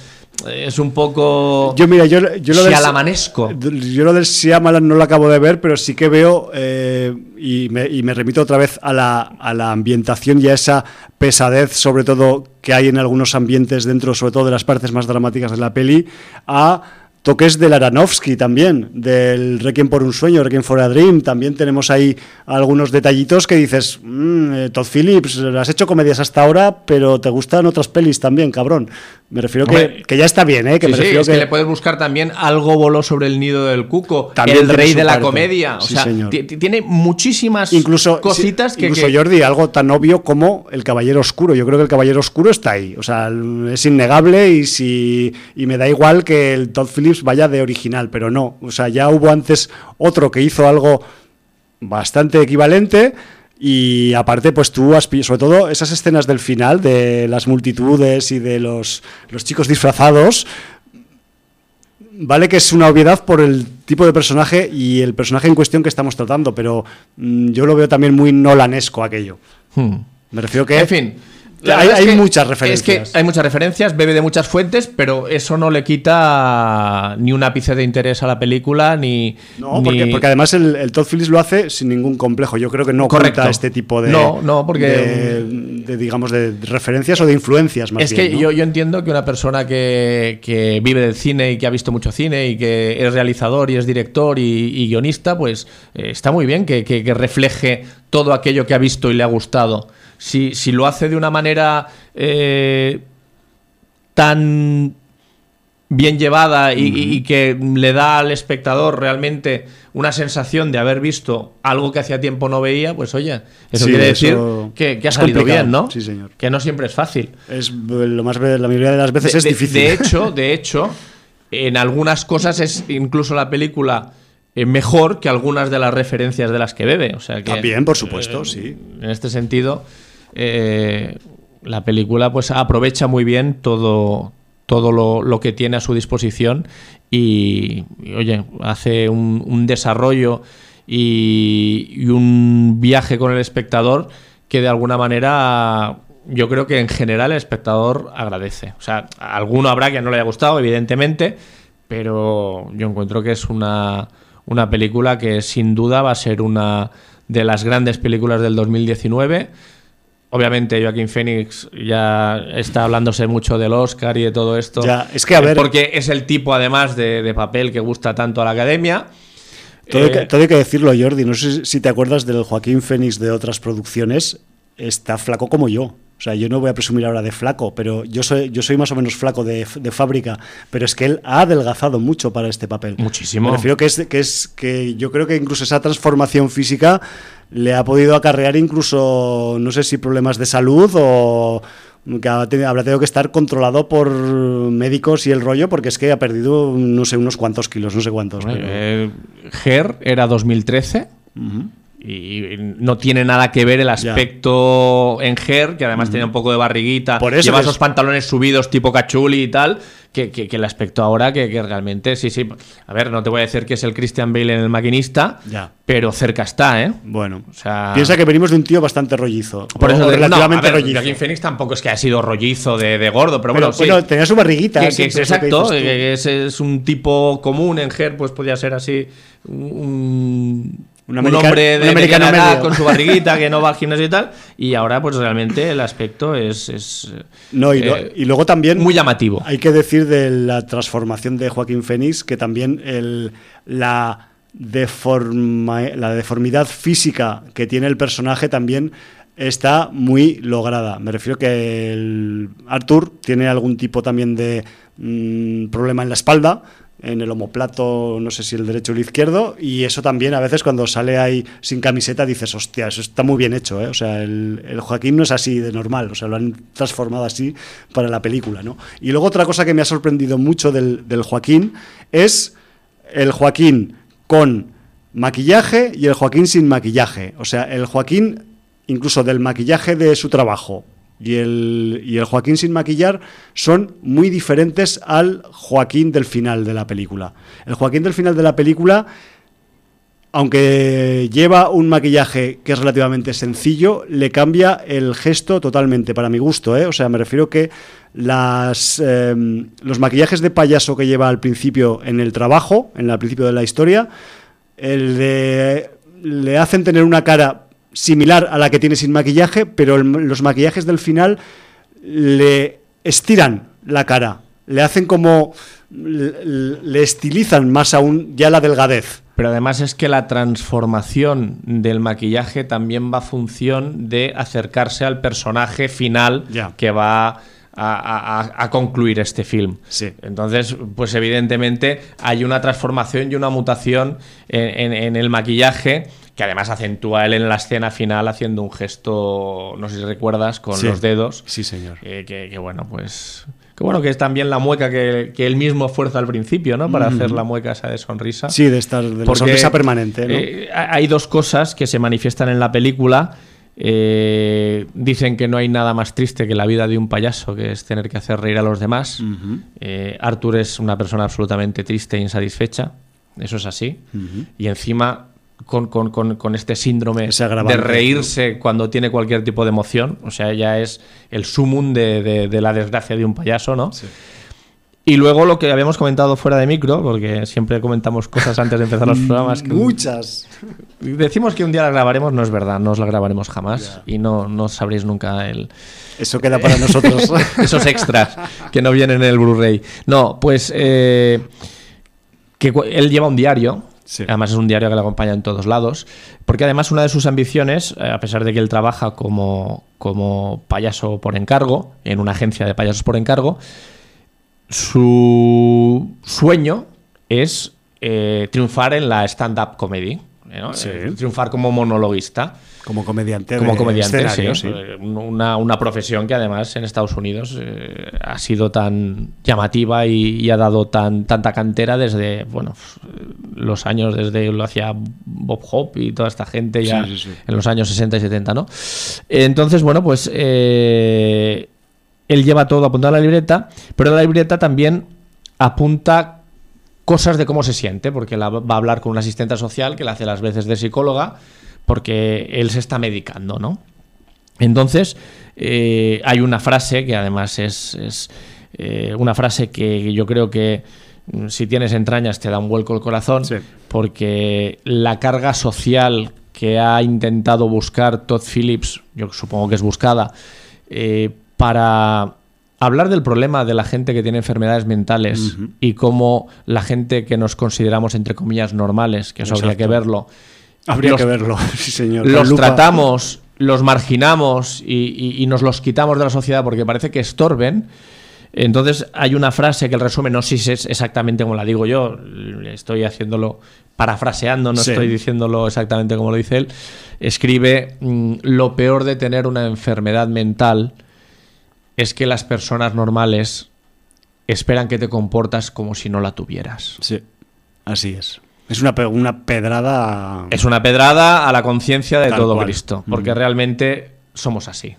es un poco. Yo, mira, yo, lo del. Yo lo del Shyamalan no lo acabo de ver, pero sí que veo, eh, y, me, remito otra vez a la, a la ambientación y a esa pesadez, sobre todo que hay en algunos ambientes dentro, sobre todo de las partes más dramáticas de la peli, a toques de Aronofsky también, del Requiem por un sueño, Requiem for a Dream, también tenemos ahí algunos detallitos que dices, mmm, Todd Phillips, has hecho comedias hasta ahora, pero te gustan otras pelis también, cabrón. Me refiero que, que, ya está bien, ¿eh? Que me refiero es que... le puedes buscar también algo voló sobre el nido del cuco, también el rey de la comedia. O sea, tiene muchísimas incluso, cositas que. Incluso Jordi, algo tan obvio como el Caballero Oscuro. Yo creo que el Caballero Oscuro está ahí. O sea, es innegable y si y me da igual que el Todd Phillips vaya de original, pero no. O sea, ya hubo antes otro que hizo algo bastante equivalente y aparte, pues tú has sobre todo esas escenas del final, de las multitudes y de los, los chicos disfrazados, vale que es una obviedad por el tipo de personaje y el personaje en cuestión que estamos tratando, pero mm, yo lo veo también muy nolanesco aquello. Hmm. Me refiero que... En fin, hay, muchas referencias. Es que hay muchas referencias, bebe de muchas fuentes, pero eso no le quita ni un ápice de interés a la película, ni. No, Porque, porque, además el, Todd Phillips lo hace sin ningún complejo. Yo creo que no corta este tipo de. No, no, porque. De, digamos, de referencias o de influencias más Es que yo, yo, entiendo que una persona que, que, vive del cine y que ha visto mucho cine y que es realizador y es director y, guionista, pues eh, está muy bien que, que refleje todo aquello que ha visto y le ha gustado si, si lo hace de una manera eh, tan bien llevada y, que le da al espectador realmente una sensación de haber visto algo que hacía tiempo no veía, pues oye, eso quiere decir que, ha salido bien, ¿no? Sí, señor. Que no siempre es fácil. Es lo más la mayoría de las veces es difícil. De hecho, de hecho, en algunas cosas es incluso la película eh, mejor que algunas de las referencias de las que bebe. O sea que, También, por supuesto, eh, sí. En este sentido, eh, la película pues aprovecha muy bien todo, todo lo, que tiene a su disposición y, oye, hace un, desarrollo y, un viaje con el espectador que de alguna manera yo creo que en general el espectador agradece. O sea, alguno habrá que no le haya gustado, evidentemente, pero yo encuentro que es una, una película que sin duda va a ser una de las grandes películas del 2019 Obviamente Joaquín Phoenix ya está hablándose mucho del Oscar y de todo esto. Ya, es que a ver. Porque es el tipo, además, de, papel que gusta tanto a la academia. Todo, hay que, que, decirlo, Jordi. No sé si te acuerdas del Joaquín Phoenix de otras producciones. Está flaco como yo. O sea, yo no voy a presumir ahora de flaco, pero yo soy, yo soy más o menos flaco de, fábrica. Pero es que él ha adelgazado mucho para este papel. Muchísimo. Me refiero que es, que es que yo creo que incluso esa transformación física le ha podido acarrear incluso, no sé si problemas de salud o que habrá tenido que estar controlado por médicos y el rollo, porque es que ha perdido, no sé, unos cuantos kilos, no sé cuántos. Eh, Ger era 2013 y no tiene nada que ver el aspecto en Ger, que además tenía un poco de barriguita, Por eso lleva esos pantalones subidos tipo cachuli y tal, que, que, el aspecto ahora que, realmente, sí, sí. A ver, no te voy a decir que es el Christian Bale en el maquinista, pero cerca está, ¿eh? Bueno, o sea, piensa que venimos de un tío bastante rollizo. Por eso, relativamente no, rollizo. Joaquín Phoenix tampoco es que haya sido rollizo de, gordo, pero bueno, sí. tenía su barriguita. exacto, que, es, un tipo común en Ger, pues podía ser así un un, hombre de americano edad con su barriguita que no va al gimnasio y tal. Y ahora, pues realmente el aspecto es. no, eh, y, luego también. Muy llamativo. Hay que decir de la transformación de Joaquín Fénix que también el, la, deforma, la deformidad física que tiene el personaje también está muy lograda. Me refiero que el Arthur tiene algún tipo también de mm, problema en la espalda, en el homoplato, no sé si el derecho o el izquierdo, y eso también a veces cuando sale ahí sin camiseta dices, hostia, eso está muy bien hecho, ¿eh? o sea, el, Joaquín no es así de normal, o sea, lo han transformado así para la película, ¿no? Y luego otra cosa que me ha sorprendido mucho del, del Joaquín es el Joaquín con maquillaje y el Joaquín sin maquillaje, o sea, el Joaquín incluso del maquillaje de su trabajo y el, y el Joaquín sin maquillar son muy diferentes al Joaquín del final de la película. El Joaquín del final de la película, aunque lleva un maquillaje que es relativamente sencillo, le cambia el gesto totalmente, para mi gusto. ¿eh? O sea, me refiero que las, em, los maquillajes de payaso que lleva al principio en el trabajo, en el principio de la historia, el de, le hacen tener una cara similar a la que tiene sin maquillaje, pero los maquillajes del final le estiran la cara, le hacen como le estilizan más aún ya la delgadez. Pero además es que la transformación del maquillaje también va a función de acercarse al personaje final que va a, concluir este film. Sí. Entonces, pues evidentemente hay una transformación y una mutación en el maquillaje que además acentúa él en la escena final haciendo un gesto, no sé si recuerdas, con los dedos. Sí, señor. Eh, que, bueno, pues... Que bueno, que es también la mueca que, él mismo fuerza al principio, ¿no? Para hacer la mueca esa de sonrisa. Sí, de estar de la sonrisa permanente, ¿no? Eh, hay dos cosas que se manifiestan en la película. Eh, dicen que no hay nada más triste que la vida de un payaso, que es tener que hacer reír a los demás. Arthur es una persona absolutamente triste e insatisfecha, eso es así. Y encima con, con- con- con este síndrome de reírse cuando tiene cualquier tipo de emoción. O sea, ya es el sumum de, de- de la desgracia de un payaso, ¿no? Y luego lo que habíamos comentado fuera de micro, porque siempre comentamos cosas antes de empezar los programas. que- Muchas. Decimos que un día la grabaremos, no es verdad, no os la grabaremos jamás y no, no sabréis nunca el, Eso queda para nosotros. esos extras que no vienen en el Blu-ray. No, pues eh, que él lleva un diario. Sí. Además es un diario que le acompaña en todos lados. Porque además una de sus ambiciones, eh, a pesar de que él trabaja como, como payaso por encargo, en una agencia de payasos por encargo, su sueño es eh, triunfar en la stand-up comedy. ¿no? Sí. Eh, triunfar como monologuista. Como comediante. Como comediante, escenario, sí. Eh, Una, una profesión que además en Estados Unidos eh, ha sido tan llamativa y, y ha dado tan, tanta cantera desde, bueno, los años desde lo hacía Bob Hope y toda esta gente ya Sí, sí, sí. en los años 60 y 70, ¿no? Entonces, bueno, pues eh, él lleva todo apuntado a la libreta, pero la libreta también apunta cosas de cómo se siente, porque la, va a hablar con una asistente social que le hace las veces de psicóloga, porque él se está medicando, ¿no? Entonces, eh, hay una frase que además es, es, eh, una frase que yo creo que mm, si tienes entrañas te da un vuelco el corazón, Sí. porque la carga social que ha intentado buscar Todd Phillips, yo supongo que es buscada, eh, para hablar del problema de la gente que tiene enfermedades mentales y cómo la gente que nos consideramos, entre comillas, normales, que eso habría que Exacto. verlo, Habría los- que verlo, sí, señor. Los lupa. tratamos, los marginamos y, y- y nos los quitamos de la sociedad porque parece que estorben. Entonces hay una frase que el resumen, no sé si es exactamente como la digo yo, estoy haciéndolo parafraseando, no Sí. estoy diciéndolo exactamente como lo dice él. Escribe, mm, lo peor de tener una enfermedad mental es que las personas normales esperan que te comportas como si no la tuvieras. Sí, así es. Es una, una pedrada. Es una pedrada a la conciencia de Tal todo cual. Cristo, porque Mm. realmente somos así.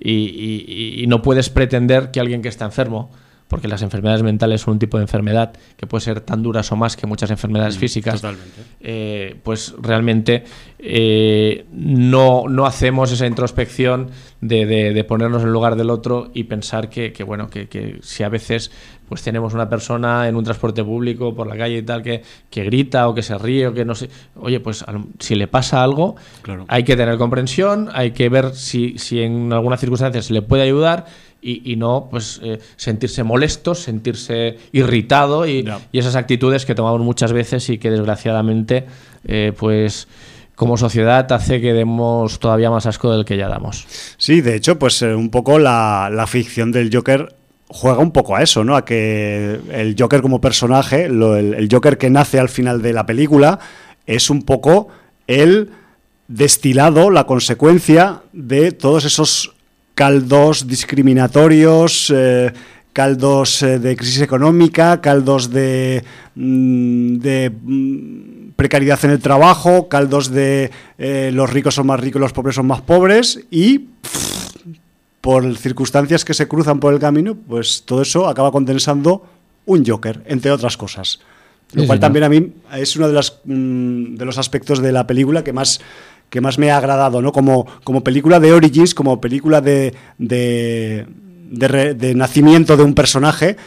Y, y- y no puedes pretender que alguien que está enfermo, porque las enfermedades mentales son un tipo de enfermedad que puede ser tan duras o más que muchas enfermedades físicas, Totalmente. eh, pues realmente eh, no, no hacemos esa introspección de, de- de ponernos en el lugar del otro y pensar que, que, bueno, que, que si a veces pues tenemos una persona en un transporte público por la calle y tal que, que grita o que se ríe o que no sé, oye, pues si le pasa algo, Claro. hay que tener comprensión, hay que ver si, si en alguna circunstancia se le puede ayudar y, y no pues eh, sentirse molesto, sentirse irritado y, y esas actitudes que tomamos muchas veces y que desgraciadamente eh, pues como sociedad hace que demos todavía más asco del que ya damos. Sí, de hecho, pues eh, un poco la, la ficción del Joker juega un poco a eso, ¿no? A que el Joker como personaje, lo- el, el Joker que nace al final de la película, es un poco el destilado, la consecuencia de todos esos caldos discriminatorios, eh, caldos eh, de crisis económica, caldos de, mm, de mm, precariedad en el trabajo, caldos de eh, los ricos son más ricos, los pobres son más pobres y pff, por circunstancias que se cruzan por el camino, pues todo eso acaba condensando un Joker, entre otras cosas. Lo Sí, cual señor. también a mí es uno de, las, mm, de los aspectos de la película que más, que más me ha agradado, ¿no? Como, como película de Origins, como película de, de, de nacimiento de un personaje.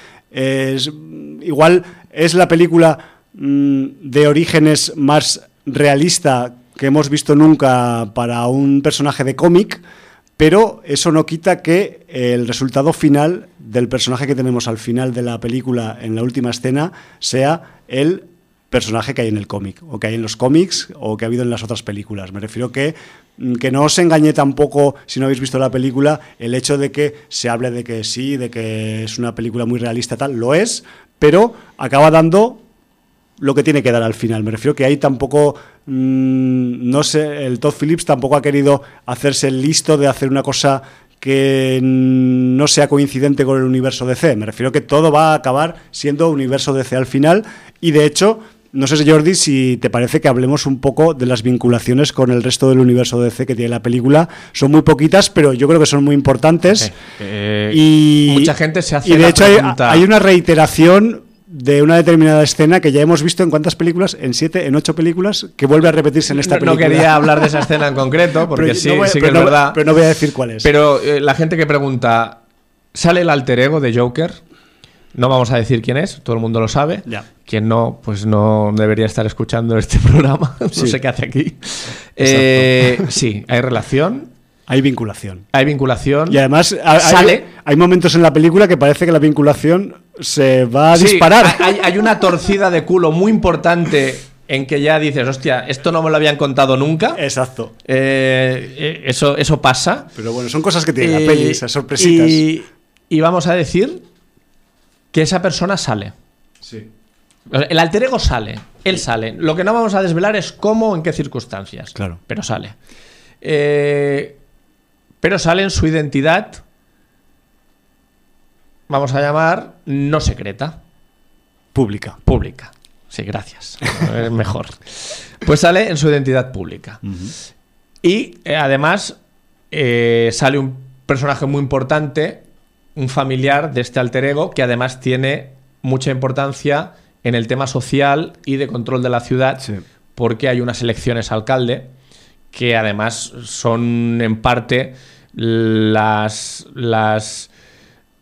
Igual es la película mm, de orígenes más realista que hemos visto nunca para un personaje de cómic, pero eso no quita que el resultado final del personaje que tenemos al final de la película, en la última escena, sea el personaje que hay en el cómic, o que hay en los cómics, o que ha habido en las otras películas. Me refiero que, mm, que no os engañe tampoco, si no habéis visto la película, el hecho de que se hable de que sí, de que es una película muy realista, tal, lo es, pero acaba dando lo que tiene que dar al final. Me refiero que ahí tampoco, mm, no sé, el Todd Phillips tampoco ha querido hacerse listo de hacer una cosa que no sea coincidente con el universo DC. Me refiero que todo va a acabar siendo universo DC al final y de hecho... No sé, Jordi, si te parece que hablemos un poco de las vinculaciones con el resto del universo DC que tiene la película. Son muy poquitas, pero yo creo que son muy importantes. Eh, Y mucha gente se hace y de la hecho hay, una reiteración de una determinada escena que ya hemos visto en cuántas películas, en siete, en ocho películas, que vuelve a repetirse en esta No, película. no quería hablar de esa escena en concreto, porque Pero sí, no voy- sí que es no- verdad. Pero no voy a decir cuál es. Pero eh, la gente que pregunta, ¿sale el alter ego de Joker? No vamos a decir quién es, todo el mundo lo sabe. Ya. Quien no, pues no debería estar escuchando este programa. no Sí. sé qué hace aquí. Eh, sí, hay relación, Hay vinculación. hay vinculación. Y además ha- hay, Sale. hay momentos en la película que parece que la vinculación se va a Sí, disparar. Hay, hay una torcida de culo muy importante en que ya dices, hostia, esto no me lo habían contado nunca. Exacto. Eh, eh, eso, eso pasa. Pero bueno, son cosas que tiene la Eh, peli, esas sorpresitas. Y, y vamos a decir que esa persona sale. Sí. O sea, El alter ego sale, él sale. Lo que no vamos a desvelar es cómo, en qué circunstancias. Claro. Pero sale. Eh, pero sale en su identidad, vamos a llamar, no secreta, Pública. pública. Sí, gracias. Eh, Mejor. Pues sale en su identidad pública. Y eh, además eh, sale un personaje muy importante, un familiar de este alter ego, que además tiene mucha importancia en el tema social y de control de la ciudad, Sí. porque hay unas elecciones alcalde que además son en parte las, las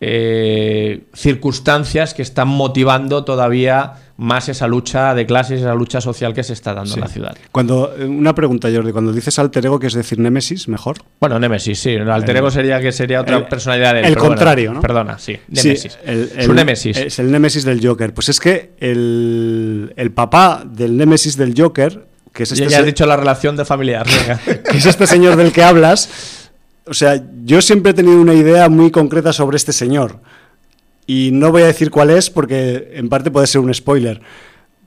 eh, circunstancias que están motivando todavía más esa lucha de clases, esa lucha social que se está dando Sí. en la ciudad. Cuando, eh, una pregunta, Jordi. Cuando dices alter ego, que es decir Némesis, mejor. Bueno, Némesis, sí. El alter ego sería que sería otra el- personalidad de él, el bueno, contrario, ¿no? Perdona, sí. Sí, Némesis. el- Su Némesis. Es el Némesis del Joker. Pues es que el, el papá del Némesis del Joker, que es este ya, ya se- has dicho la relación de familiar. venga. que es este señor del que hablas. O sea, yo siempre he tenido una idea muy concreta sobre este señor. Y no voy a decir cuál es porque en parte puede ser un spoiler.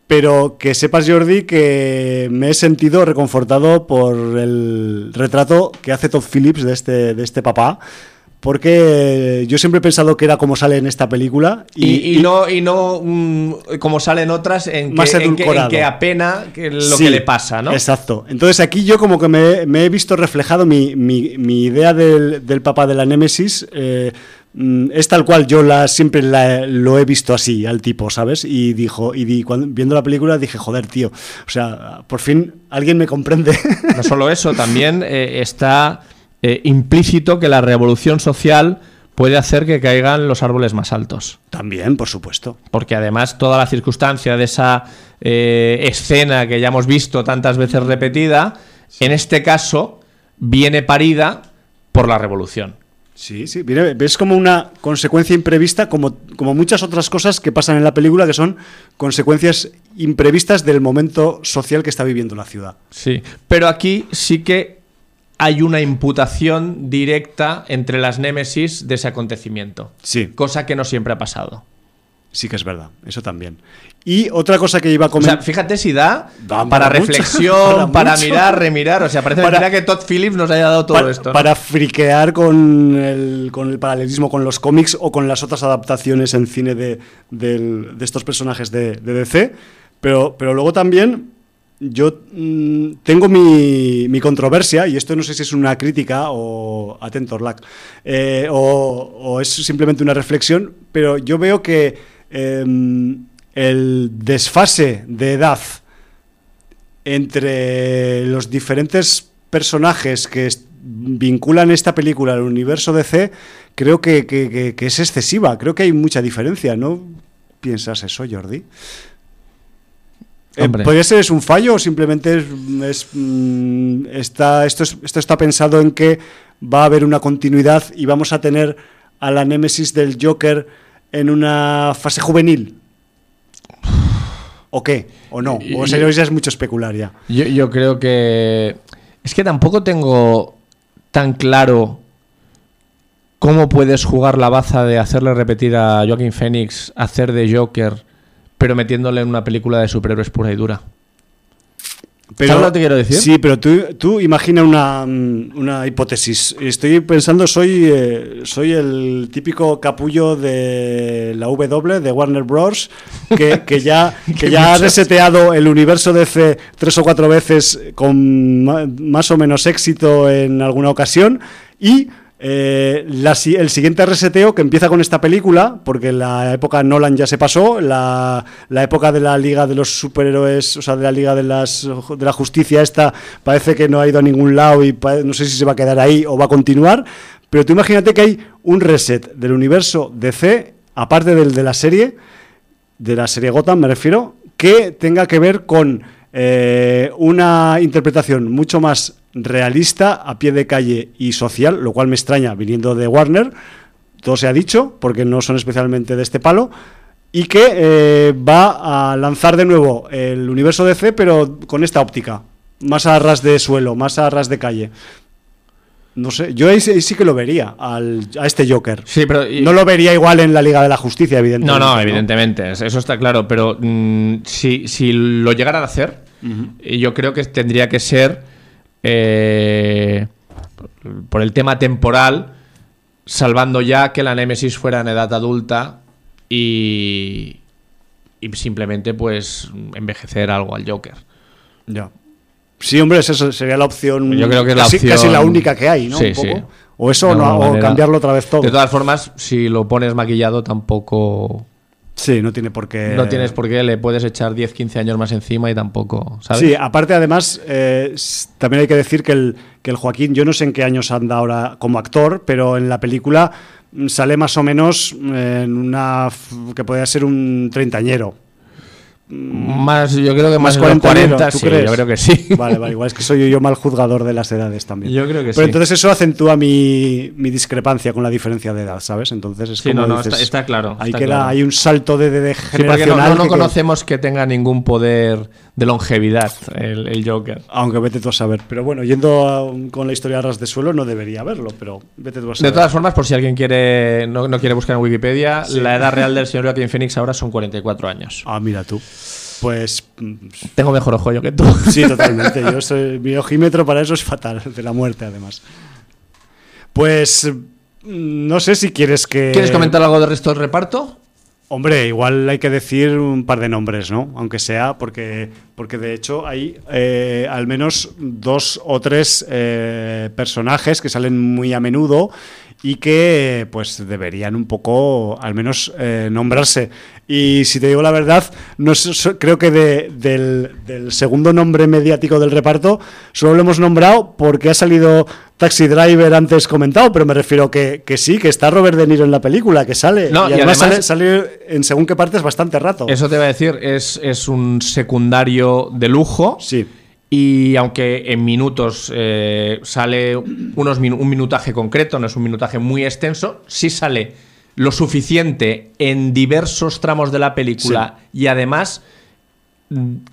Pero que sepas, Jordi, que me he sentido reconfortado por el retrato que hace Todd Phillips de este, de este papá. Porque yo siempre he pensado que era como sale en esta película. y, y no, y no mm, como salen otras en que, Más en que- en que apena que lo Sí, que le pasa, ¿no? Exacto. Entonces aquí yo como que me, me he visto reflejado mi, mi- mi idea del, del papá de la Némesis. eh, es tal cual, yo la, siempre la- lo he visto así al tipo, ¿sabes? Y dijo, y di- cuando, viendo la película dije, joder, tío. O sea, por fin alguien me comprende. No solo eso, también eh, está eh, implícito que la revolución social puede hacer que caigan los árboles más altos. También, por supuesto. Porque además toda la circunstancia de esa eh, escena que ya hemos visto tantas veces repetida, en este caso viene parida por la revolución. Sí, sí, viene- ves como una consecuencia imprevista, como, como muchas otras cosas que pasan en la película, que son consecuencias imprevistas del momento social que está viviendo la ciudad. Sí, pero aquí sí que hay una imputación directa entre las némesis de ese acontecimiento, Sí, cosa que no siempre ha pasado. sí que es verdad, eso también. Y otra cosa que iba a O comentar... sea, fíjate si da, Da para, mucho, reflexión, para mirar, remirar. O sea, parece Para- mentira que Todd Phillips nos haya dado todo para, esto. ¿no? para friquear con el, con el paralelismo con los cómics o con las otras adaptaciones en cine de, de estos personajes de, de DC. Pero, pero luego también yo mm, tengo mi, mi controversia, y esto no sé si es una crítica o atento, Orlac, eh, o, o es simplemente una reflexión, pero yo veo que em, el desfase de edad entre los diferentes personajes que vinculan esta película al universo DC, creo que, que- que- que es excesiva. Creo que hay mucha diferencia, ¿no? ¿Piensas eso, Jordi? Eh. ¿Podría ser es un fallo o simplemente es, es, mm, está, esto, es- esto está pensado en que va a haber una continuidad y vamos a tener a la némesis del Joker en una fase juvenil? ¿O qué? ¿O no? ¿O sería ya es mucho especular ya? Yo, yo creo que. Es que tampoco tengo tan claro cómo puedes jugar la baza de hacerle repetir a Joaquin Phoenix hacer de Joker, pero metiéndole en una película de superhéroes pura y dura. ¿Sabes lo que te quiero decir? Sí, pero tú, tú imagina una, una hipótesis. Estoy pensando, soy, eh, soy el típico capullo de la W, de Warner Bros., que, que ya, que ya ha reseteado el universo DC tres o cuatro veces con más o menos éxito en alguna ocasión y eh, el siguiente reseteo que empieza con esta película, porque la época Nolan ya se pasó, la, la época de la Liga de los Superhéroes, o sea, de la Liga de, las, de la Justicia esta, parece que no ha ido a ningún lado y no sé si se va a quedar ahí o va a continuar, pero tú imagínate que hay un reset del universo DC, aparte del de la serie, de la serie Gotham me refiero, que tenga que ver con eh, una interpretación mucho más realista, a pie de calle y social, lo cual me extraña viniendo de Warner, todo se ha dicho, porque no son especialmente de este palo, y que eh, va a lanzar de nuevo el universo DC, pero con esta óptica, más a ras de suelo, más a ras de calle. No sé, yo ahí, sí- ahí sí que lo vería, al- a este Joker. Sí, pero. y- No lo vería igual en la Liga de la Justicia, evidentemente. No, no, evidentemente, es- eso está claro, pero mm, si, si lo llegaran a hacer, eh, yo creo que tendría que ser eh, por el tema temporal, salvando ya que la Némesis fuera en edad adulta y, y simplemente pues envejecer algo al Joker. Ya. Sí, hombre, eso sería la opción. Yo creo que es la casi, opción- casi la única que hay, ¿no? Sí, Un poco. sí. O eso no, o cambiarlo otra vez todo. De todas formas, si lo pones maquillado tampoco... Sí, no tiene por qué. No tienes por qué, le puedes echar 10, 15 años más encima y tampoco, ¿sabes? Sí, aparte, además, eh, también hay que decir que el, que el Joaquín, yo no sé en qué años anda ahora como actor, pero en la película sale más o menos eh, en una. que podría ser un treintañero. Más, yo creo que Más más, de los 40, 40, ¿tú sí, crees? yo creo que sí. Vale, vale, igual es que soy yo mal juzgador de las edades también. Yo creo que Pero sí. entonces eso acentúa mi, mi discrepancia con la diferencia de edad, ¿sabes? Entonces es Sí, como no, no, dices, está, está claro. Está queda, claro. hay un salto de, de, de Sí, porque no, generacional. no, no que- que- conocemos que tenga ningún poder de longevidad el, el Joker. aunque vete tú a saber. Pero bueno, yendo a- con la historia a ras de suelo no debería haberlo, pero vete tú a De saber. todas formas, por si alguien quiere no, no quiere buscar en Wikipedia, la edad real del señor Joaquin Phoenix ahora son 44 años. Ah, mira tú. Pues mm, Tengo mejor ojo yo que tú. sí, totalmente. Yo soy, mi ojímetro para eso es fatal, de la muerte además. Pues mm, no sé si quieres que... ¿Quieres comentar algo del resto del reparto? Hombre, igual hay que decir un par de nombres, ¿no? Aunque sea, porque, porque de hecho hay eh, al menos dos o tres eh, personajes que salen muy a menudo y que pues deberían un poco al menos eh, nombrarse. Y si te digo la verdad, no so- creo que de- del, del segundo nombre mediático del reparto solo lo hemos nombrado porque ha salido Taxi Driver antes comentado, pero me refiero que, que sí, que está Robert De Niro en la película, que sale. No, y y además, además- sale, sale en según qué partes bastante rato. Eso te va a decir, es, es un secundario de lujo. Sí. Y aunque en minutos eh, sale unos un minutaje concreto, no es un minutaje muy extenso, sí sale lo suficiente en diversos tramos de la película y además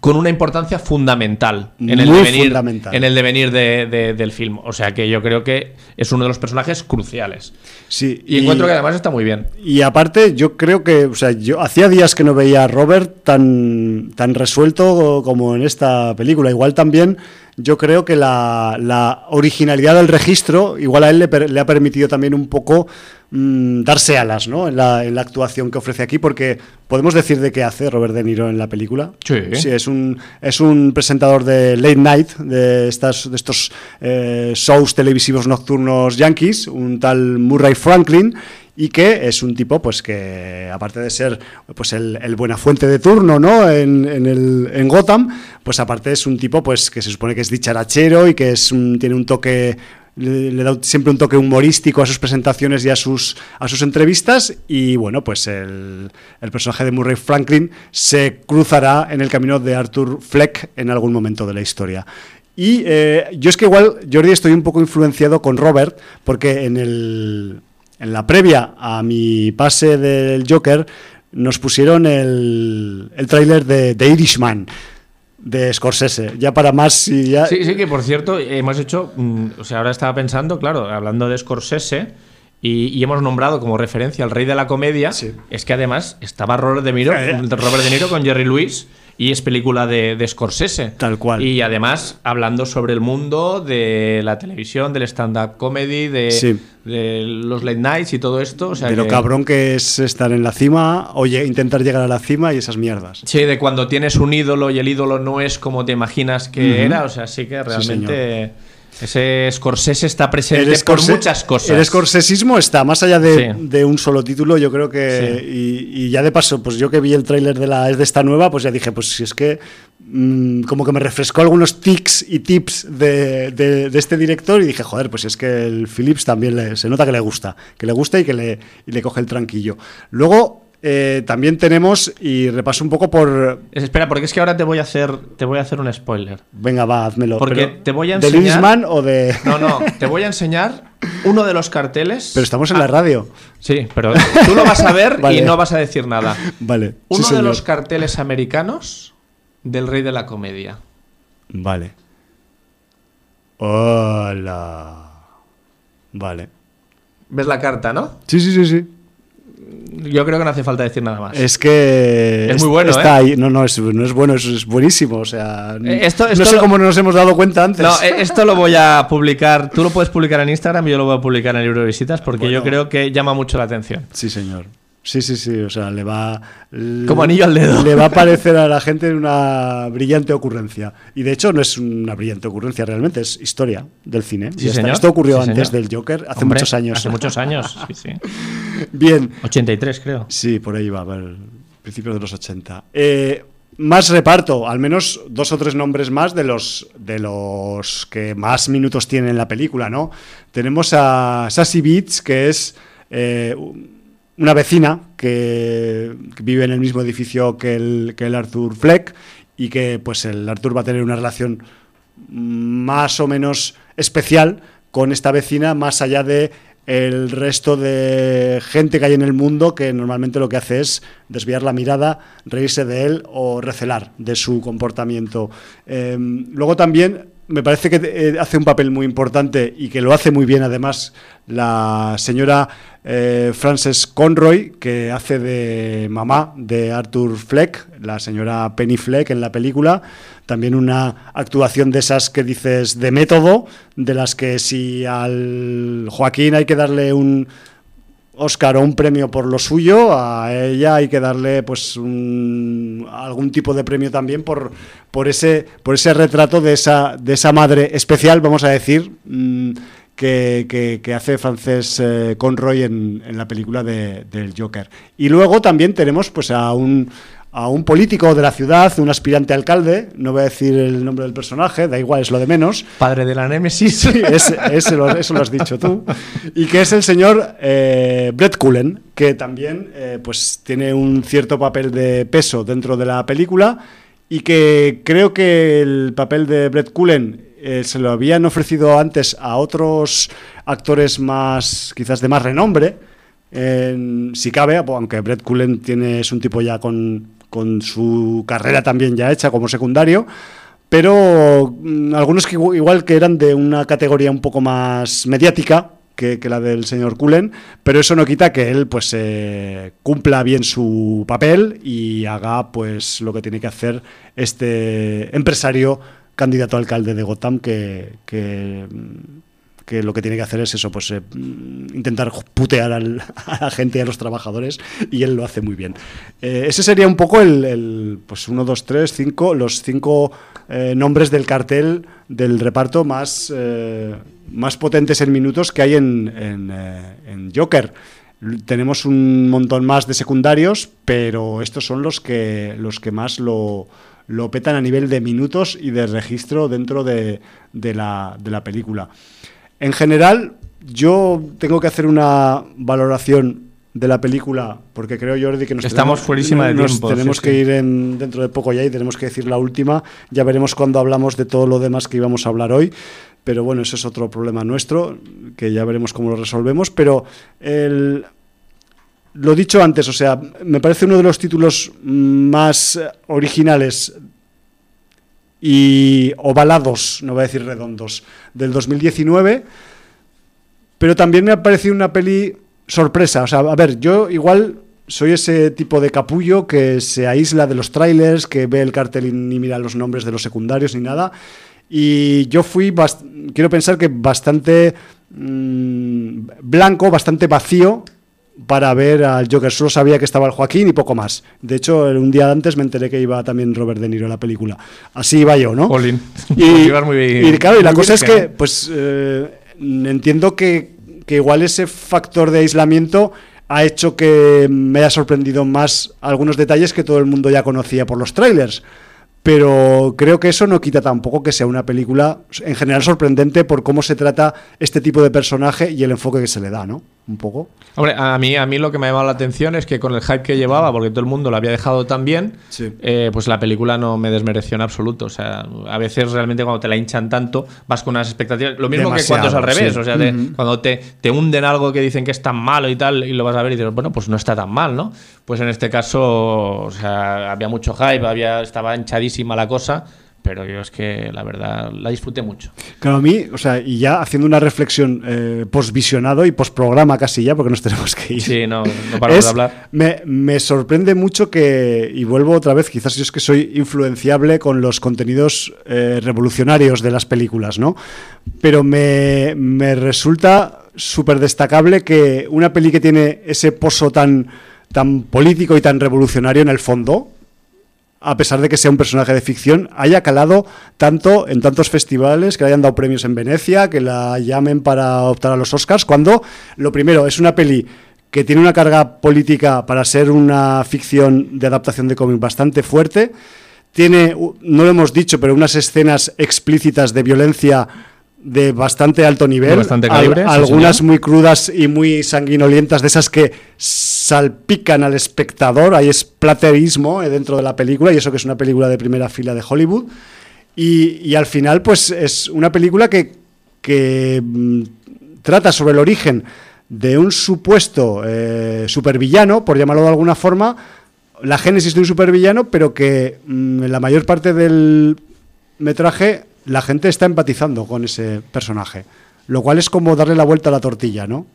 con una importancia fundamental en el Muy devenir. En el devenir de- de- del film. O sea que yo creo que es uno de los personajes cruciales. Sí, Y, encuentro que además está muy bien. Y aparte, yo creo que, o sea, yo hacía días que no veía a Robert tan, tan resuelto como en esta película. Igual también yo creo que la, la originalidad del registro, igual a él le ha permitido también un poco mm, darse alas, ¿no? En la, en la actuación que ofrece aquí, porque podemos decir de qué hace Robert De Niro en la película. Sí. es un, es un presentador de late night, de, estas, de estos eh, shows televisivos nocturnos yankees, un tal Murray Franklin, y que es un tipo pues que aparte de ser pues el, el buena fuente de turno ¿no? en, en el, en Gotham pues aparte es un tipo pues que se supone que es dicharachero y que es un- tiene un toque le, da siempre un toque humorístico a sus presentaciones y a sus, a sus entrevistas y bueno pues el, el personaje de Murray Franklin se cruzará en el camino de Arthur Fleck en algún momento de la historia. Y eh, yo es que igual, Jordi, estoy un poco influenciado con Robert, porque en, el, en la previa a mi pase del Joker nos pusieron el, el tráiler de The Irishman de Scorsese. Ya para más, y ya, Sí, sí, que por cierto, hemos hecho. mm, o sea, ahora estaba pensando, claro, hablando de Scorsese. Y, y hemos nombrado como referencia al rey de la comedia. Sí. Es que además estaba Robert De Niro, eh. Robert De Niro con Jerry Lewis y es película de, de Scorsese. Tal cual. Y además hablando sobre el mundo de la televisión, del stand-up comedy, de, Sí. de los late nights y todo esto. O sea de lo cabrón que es estar en la cima, oye, intentar llegar a la cima y esas mierdas. Sí, de cuando tienes un ídolo y el ídolo no es como te imaginas que era. O sea, sí que realmente. Ese Scorsese está presente por muchas cosas. El scorsesismo está, más allá de, un solo título, yo creo que. Y, ya de paso, pues yo que vi el tráiler de, la, de esta nueva, pues ya dije, pues si es que. Mm, como que me refrescó algunos tics y tips de, este director y dije, joder, pues es que el Phillips también se nota que le gusta, que le gusta y que le, y le coge el tranquillo. Luego, eh, también tenemos, y repaso un poco por... Espera, porque es que ahora te voy a hacer, te voy a hacer un spoiler. Venga, va, házmelo. Porque te voy a enseñar... ¿De Linsman o de...? No, no, te voy a enseñar uno de los carteles... Pero estamos en la radio. Sí, pero tú lo vas a ver y no vas a decir nada. Vale. Uno de los carteles americanos del Rey de la Comedia. Vale. Hola. Vale. ¿Ves la carta, no? Sí, sí, sí, sí yo creo que no hace falta decir nada más. Es que. Es muy bueno, está ¿eh? ahí. No, no, es, no es bueno, es, buenísimo. O sea, eh, esto, no sé cómo no nos hemos dado cuenta antes. No, eh, esto lo voy a publicar. Tú lo puedes publicar en Instagram y yo lo voy a publicar en el libro de visitas porque yo creo que llama mucho la atención. Sí, señor. Sí, sí, sí, o sea, le va... Como anillo al dedo. Le va a parecer a la gente una brillante ocurrencia. Y de hecho no es una brillante ocurrencia realmente, es historia del cine. Sí, señor. Esto ocurrió antes del Joker, hace muchos años. Hace muchos años, sí, sí. Bien. 83 creo. Sí, por ahí va, a ver, principios de los 80. Eh, más reparto, al menos dos o tres nombres más de los, de los que más minutos tienen en la película, ¿no? Tenemos a Sassy Beats, que es... Eh, una vecina que, vive en el mismo edificio que el, que el Arthur Fleck y que pues el Arthur va a tener una relación más o menos especial con esta vecina más allá de el resto de gente que hay en el mundo que normalmente lo que hace es desviar la mirada, reírse de él o recelar de su comportamiento. Em, luego también me parece que eh, hace un papel muy importante y que lo hace muy bien además la señora eh, Frances Conroy, que hace de mamá de Arthur Fleck, la señora Penny Fleck en la película. También una actuación de esas que dices de método, de las que si al Joaquín hay que darle un Oscar o un premio por lo suyo, a ella hay que darle pues algún tipo de premio también por, por, ese, por ese retrato de esa, de esa madre especial, vamos a decir, mm, que, hace Frances eh, Conroy en, la película de, del Joker. Y luego también tenemos pues a un, a un político de la ciudad, un aspirante alcalde, no voy a decir el nombre del personaje, da igual, es lo de menos. Padre de la Némesis. Sí, eso lo has dicho tú. Y que es el señor eh, Brett Cullen, que también eh, pues tiene un cierto papel de peso dentro de la película y que creo que el papel de Brett Cullen eh, se lo habían ofrecido antes a otros actores más, quizás de más renombre, si cabe, aunque Brett Cullen tiene, es un tipo ya con, con su carrera también ya hecha como secundario, pero mm, algunos que igual que eran de una categoría un poco más mediática, que, la del señor Cullen, pero eso no quita que él pues eh, cumpla bien su papel y haga pues lo que tiene que hacer este empresario candidato a alcalde de Gotham que, mm, que lo que tiene que hacer es eso, pues eh, intentar putear a la gente y a los trabajadores, y él lo hace muy bien. Eh, ese sería un poco el, pues uno, dos, tres, cinco, los cinco eh, nombres del cartel del reparto más, más potentes en minutos que hay en, en, Joker. Tenemos un montón más de secundarios, pero estos son los que, los que más lo, lo petan a nivel de minutos y de registro dentro de, de, la, de la película. En general, yo tengo que hacer una valoración de la película, porque creo, Jordi, que nos Estamos tenemos, fuerísima de tiempo. Tenemos que ir en, dentro de poco ya y tenemos que decir la última. Ya veremos cuando hablamos de todo lo demás que íbamos a hablar hoy. Pero bueno, eso es otro problema nuestro, que ya veremos cómo lo resolvemos. Pero el, lo dicho antes, o sea, me parece uno de los títulos más originales y ovalados, no voy a decir redondos, del 2019, pero también me ha parecido una peli sorpresa. O sea, a ver, yo igual soy ese tipo de capullo que se aísla de los trailers, que ve el cartel y ni mira los nombres de los secundarios ni nada. Y yo fui, quiero pensar que bastante mm, blanco, bastante vacío para ver al Joker. Solo sabía que estaba el Joaquín y poco más. De hecho, un día antes me enteré que iba también Robert De Niro en la película. Así iba yo, ¿no? Olin. Y, muy bien- y claro, y la cosa es que, pues, eh, entiendo que, que igual ese factor de aislamiento ha hecho que me haya sorprendido más algunos detalles que todo el mundo ya conocía por los trailers. Pero creo que eso no quita tampoco que sea una película en general sorprendente por cómo se trata este tipo de personaje y el enfoque que se le da, ¿no? Un poco. Hombre, a mí, a mí lo que me ha llamado la atención es que con el hype que llevaba, porque todo el mundo lo había dejado tan bien, Sí. eh, pues la película no me desmereció en absoluto. O sea, a veces realmente cuando te la hinchan tanto, vas con unas expectativas. Lo mismo que cuando es al revés. sí. O sea, te- cuando te, te hunden algo que dicen que es tan malo y tal, y lo vas a ver y dices, bueno, pues no está tan mal, ¿no? Pues en este caso, o sea, había mucho hype, había, estaba hinchadísima la cosa. Pero yo es que la verdad la disfruté mucho. Claro, a mí, o sea, y ya haciendo una reflexión eh, post-visionado y post-programa casi ya, porque nos tenemos que ir. Sí, no, no paramos Es- de hablar. Me, me sorprende mucho que, y vuelvo otra vez, quizás yo es que soy influenciable con los contenidos eh, revolucionarios de las películas, ¿no? Pero me, me resulta súper destacable que una peli que tiene ese pozo tan, tan político y tan revolucionario en el fondo, a pesar de que sea un personaje de ficción, haya calado tanto en tantos festivales, que le hayan dado premios en Venecia, que la llamen para optar a los Oscars, cuando lo primero es una peli que tiene una carga política para ser una ficción de adaptación de cómic bastante fuerte, tiene, no lo hemos dicho, pero unas escenas explícitas de violencia de bastante alto nivel, De bastante calibre, algunas muy crudas y muy sanguinolientas, de esas que salpican al espectador, hay esplaterismo eh, dentro de la película, y eso que es una película de primera fila de Hollywood. Y, y al final, pues es una película que, que, mm, trata sobre el origen de un supuesto eh, supervillano, por llamarlo de alguna forma, la génesis de un supervillano, pero que mm, en la mayor parte del metraje la gente está empatizando con ese personaje, lo cual es como darle la vuelta a la tortilla, ¿no?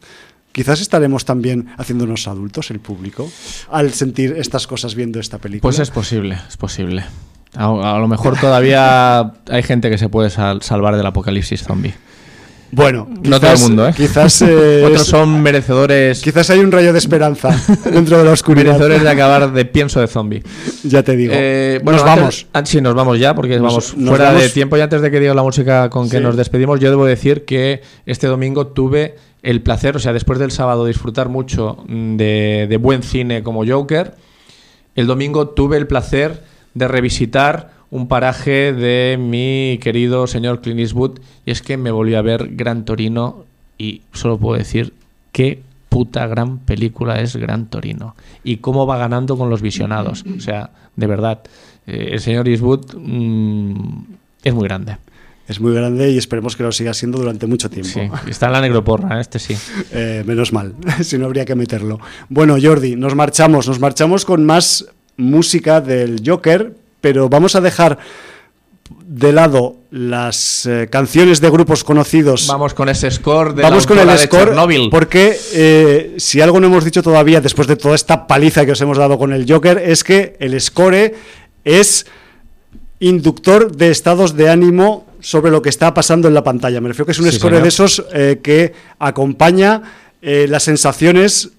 Quizás estaremos también haciéndonos adultos, el público, al sentir estas cosas viendo esta película. Pues es posible, es posible. A, lo mejor todavía hay gente que se puede sal- salvar del apocalipsis zombie. Bueno, No todo el mundo, ¿eh? Quizás, eh, Otros son merecedores, quizás hay un rayo de esperanza dentro de la oscuridad. merecedores de acabar de pienso de zombie. Ya te digo. Eh, bueno, Nos antes- vamos. sí, nos vamos ya porque Nos- vamos nos fuera vamos. de tiempo. Y antes de que diga la música con que Sí. nos despedimos, yo debo decir que este domingo tuve el placer, o sea, después del sábado disfrutar mucho mm, de, de buen cine como Joker, el domingo tuve el placer de revisitar un paraje de mi querido señor Clint Eastwood y es que me volví a ver Gran Torino y solo puedo decir qué puta gran película es Gran Torino y cómo va ganando con los visionados. O sea, de verdad, eh, el señor Eastwood mm, es muy grande. Es muy grande y esperemos que lo siga siendo durante mucho tiempo. Sí, está en la negroporra, ¿eh? este sí. Eh, menos mal, si no habría que meterlo. Bueno, Jordi, nos marchamos, nos marchamos con más música del Joker, pero vamos a dejar de lado las eh, canciones de grupos conocidos. Vamos con ese score de Vamos la con el de score, Chernobyl. porque eh, si algo no hemos dicho todavía después de toda esta paliza que os hemos dado con el Joker, es que el score es inductor de estados de ánimo sobre lo que está pasando en la pantalla. Me refiero que es un Sí, score señor. de esos eh, que acompaña las sensaciones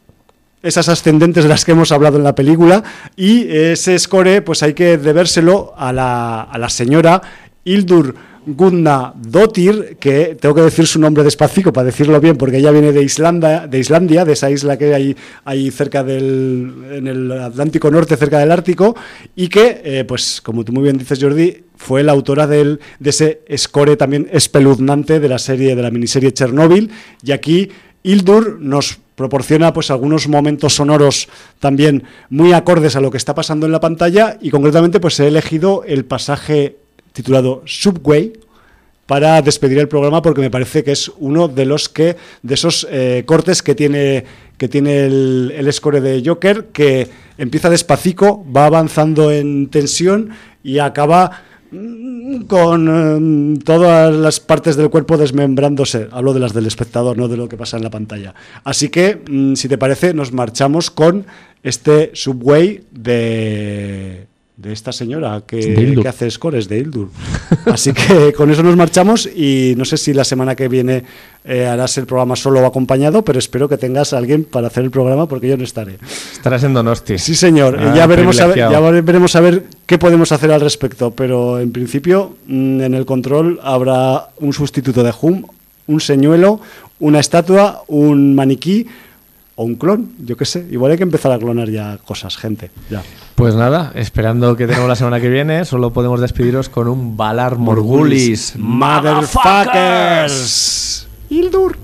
esas ascendentes de las que hemos hablado en la película y ese score pues hay que debérselo a la, a la señora Hildur Gunna Dottir, que tengo que decir su nombre despacito para decirlo bien, porque ella viene de Islanda, de Islandia, de esa isla que hay ahí cerca del en el Atlántico Norte, cerca del Ártico, y que, eh, pues como tú muy bien dices, Jordi, fue la autora del, de ese score también espeluznante de la serie, de la miniserie Chernobyl, y aquí Hildur nos proporciona pues algunos momentos sonoros también muy acordes a lo que está pasando en la pantalla y concretamente pues he elegido el pasaje titulado Subway para despedir el programa porque me parece que es uno de los que de esos eh, cortes que tiene que tiene el, el score de Joker que empieza despacito va avanzando en tensión y acaba con eh, todas las partes del cuerpo desmembrándose. Hablo de las del espectador, no de lo que pasa en la pantalla. Así que, mm, si te parece, nos marchamos con este Subway de, de esta señora que, que, hace scores de Hildur. Así que con eso nos marchamos y no sé si la semana que viene eh, harás el programa solo o acompañado, pero espero que tengas a alguien para hacer el programa porque yo no estaré. Estarás en Donosti. Sí, señor. Ah, ya, veremos a ver, ya veremos a ver qué podemos hacer al respecto, pero en principio mm, en el control habrá un sustituto de Hum, un señuelo, una estatua, un maniquí o un clon, yo qué sé. Igual hay que empezar a clonar ya cosas, gente. Ya. Pues nada, esperando que tengamos la semana que viene, solo podemos despediros con un Valar Morgulis. Motherfuckers. Hildur.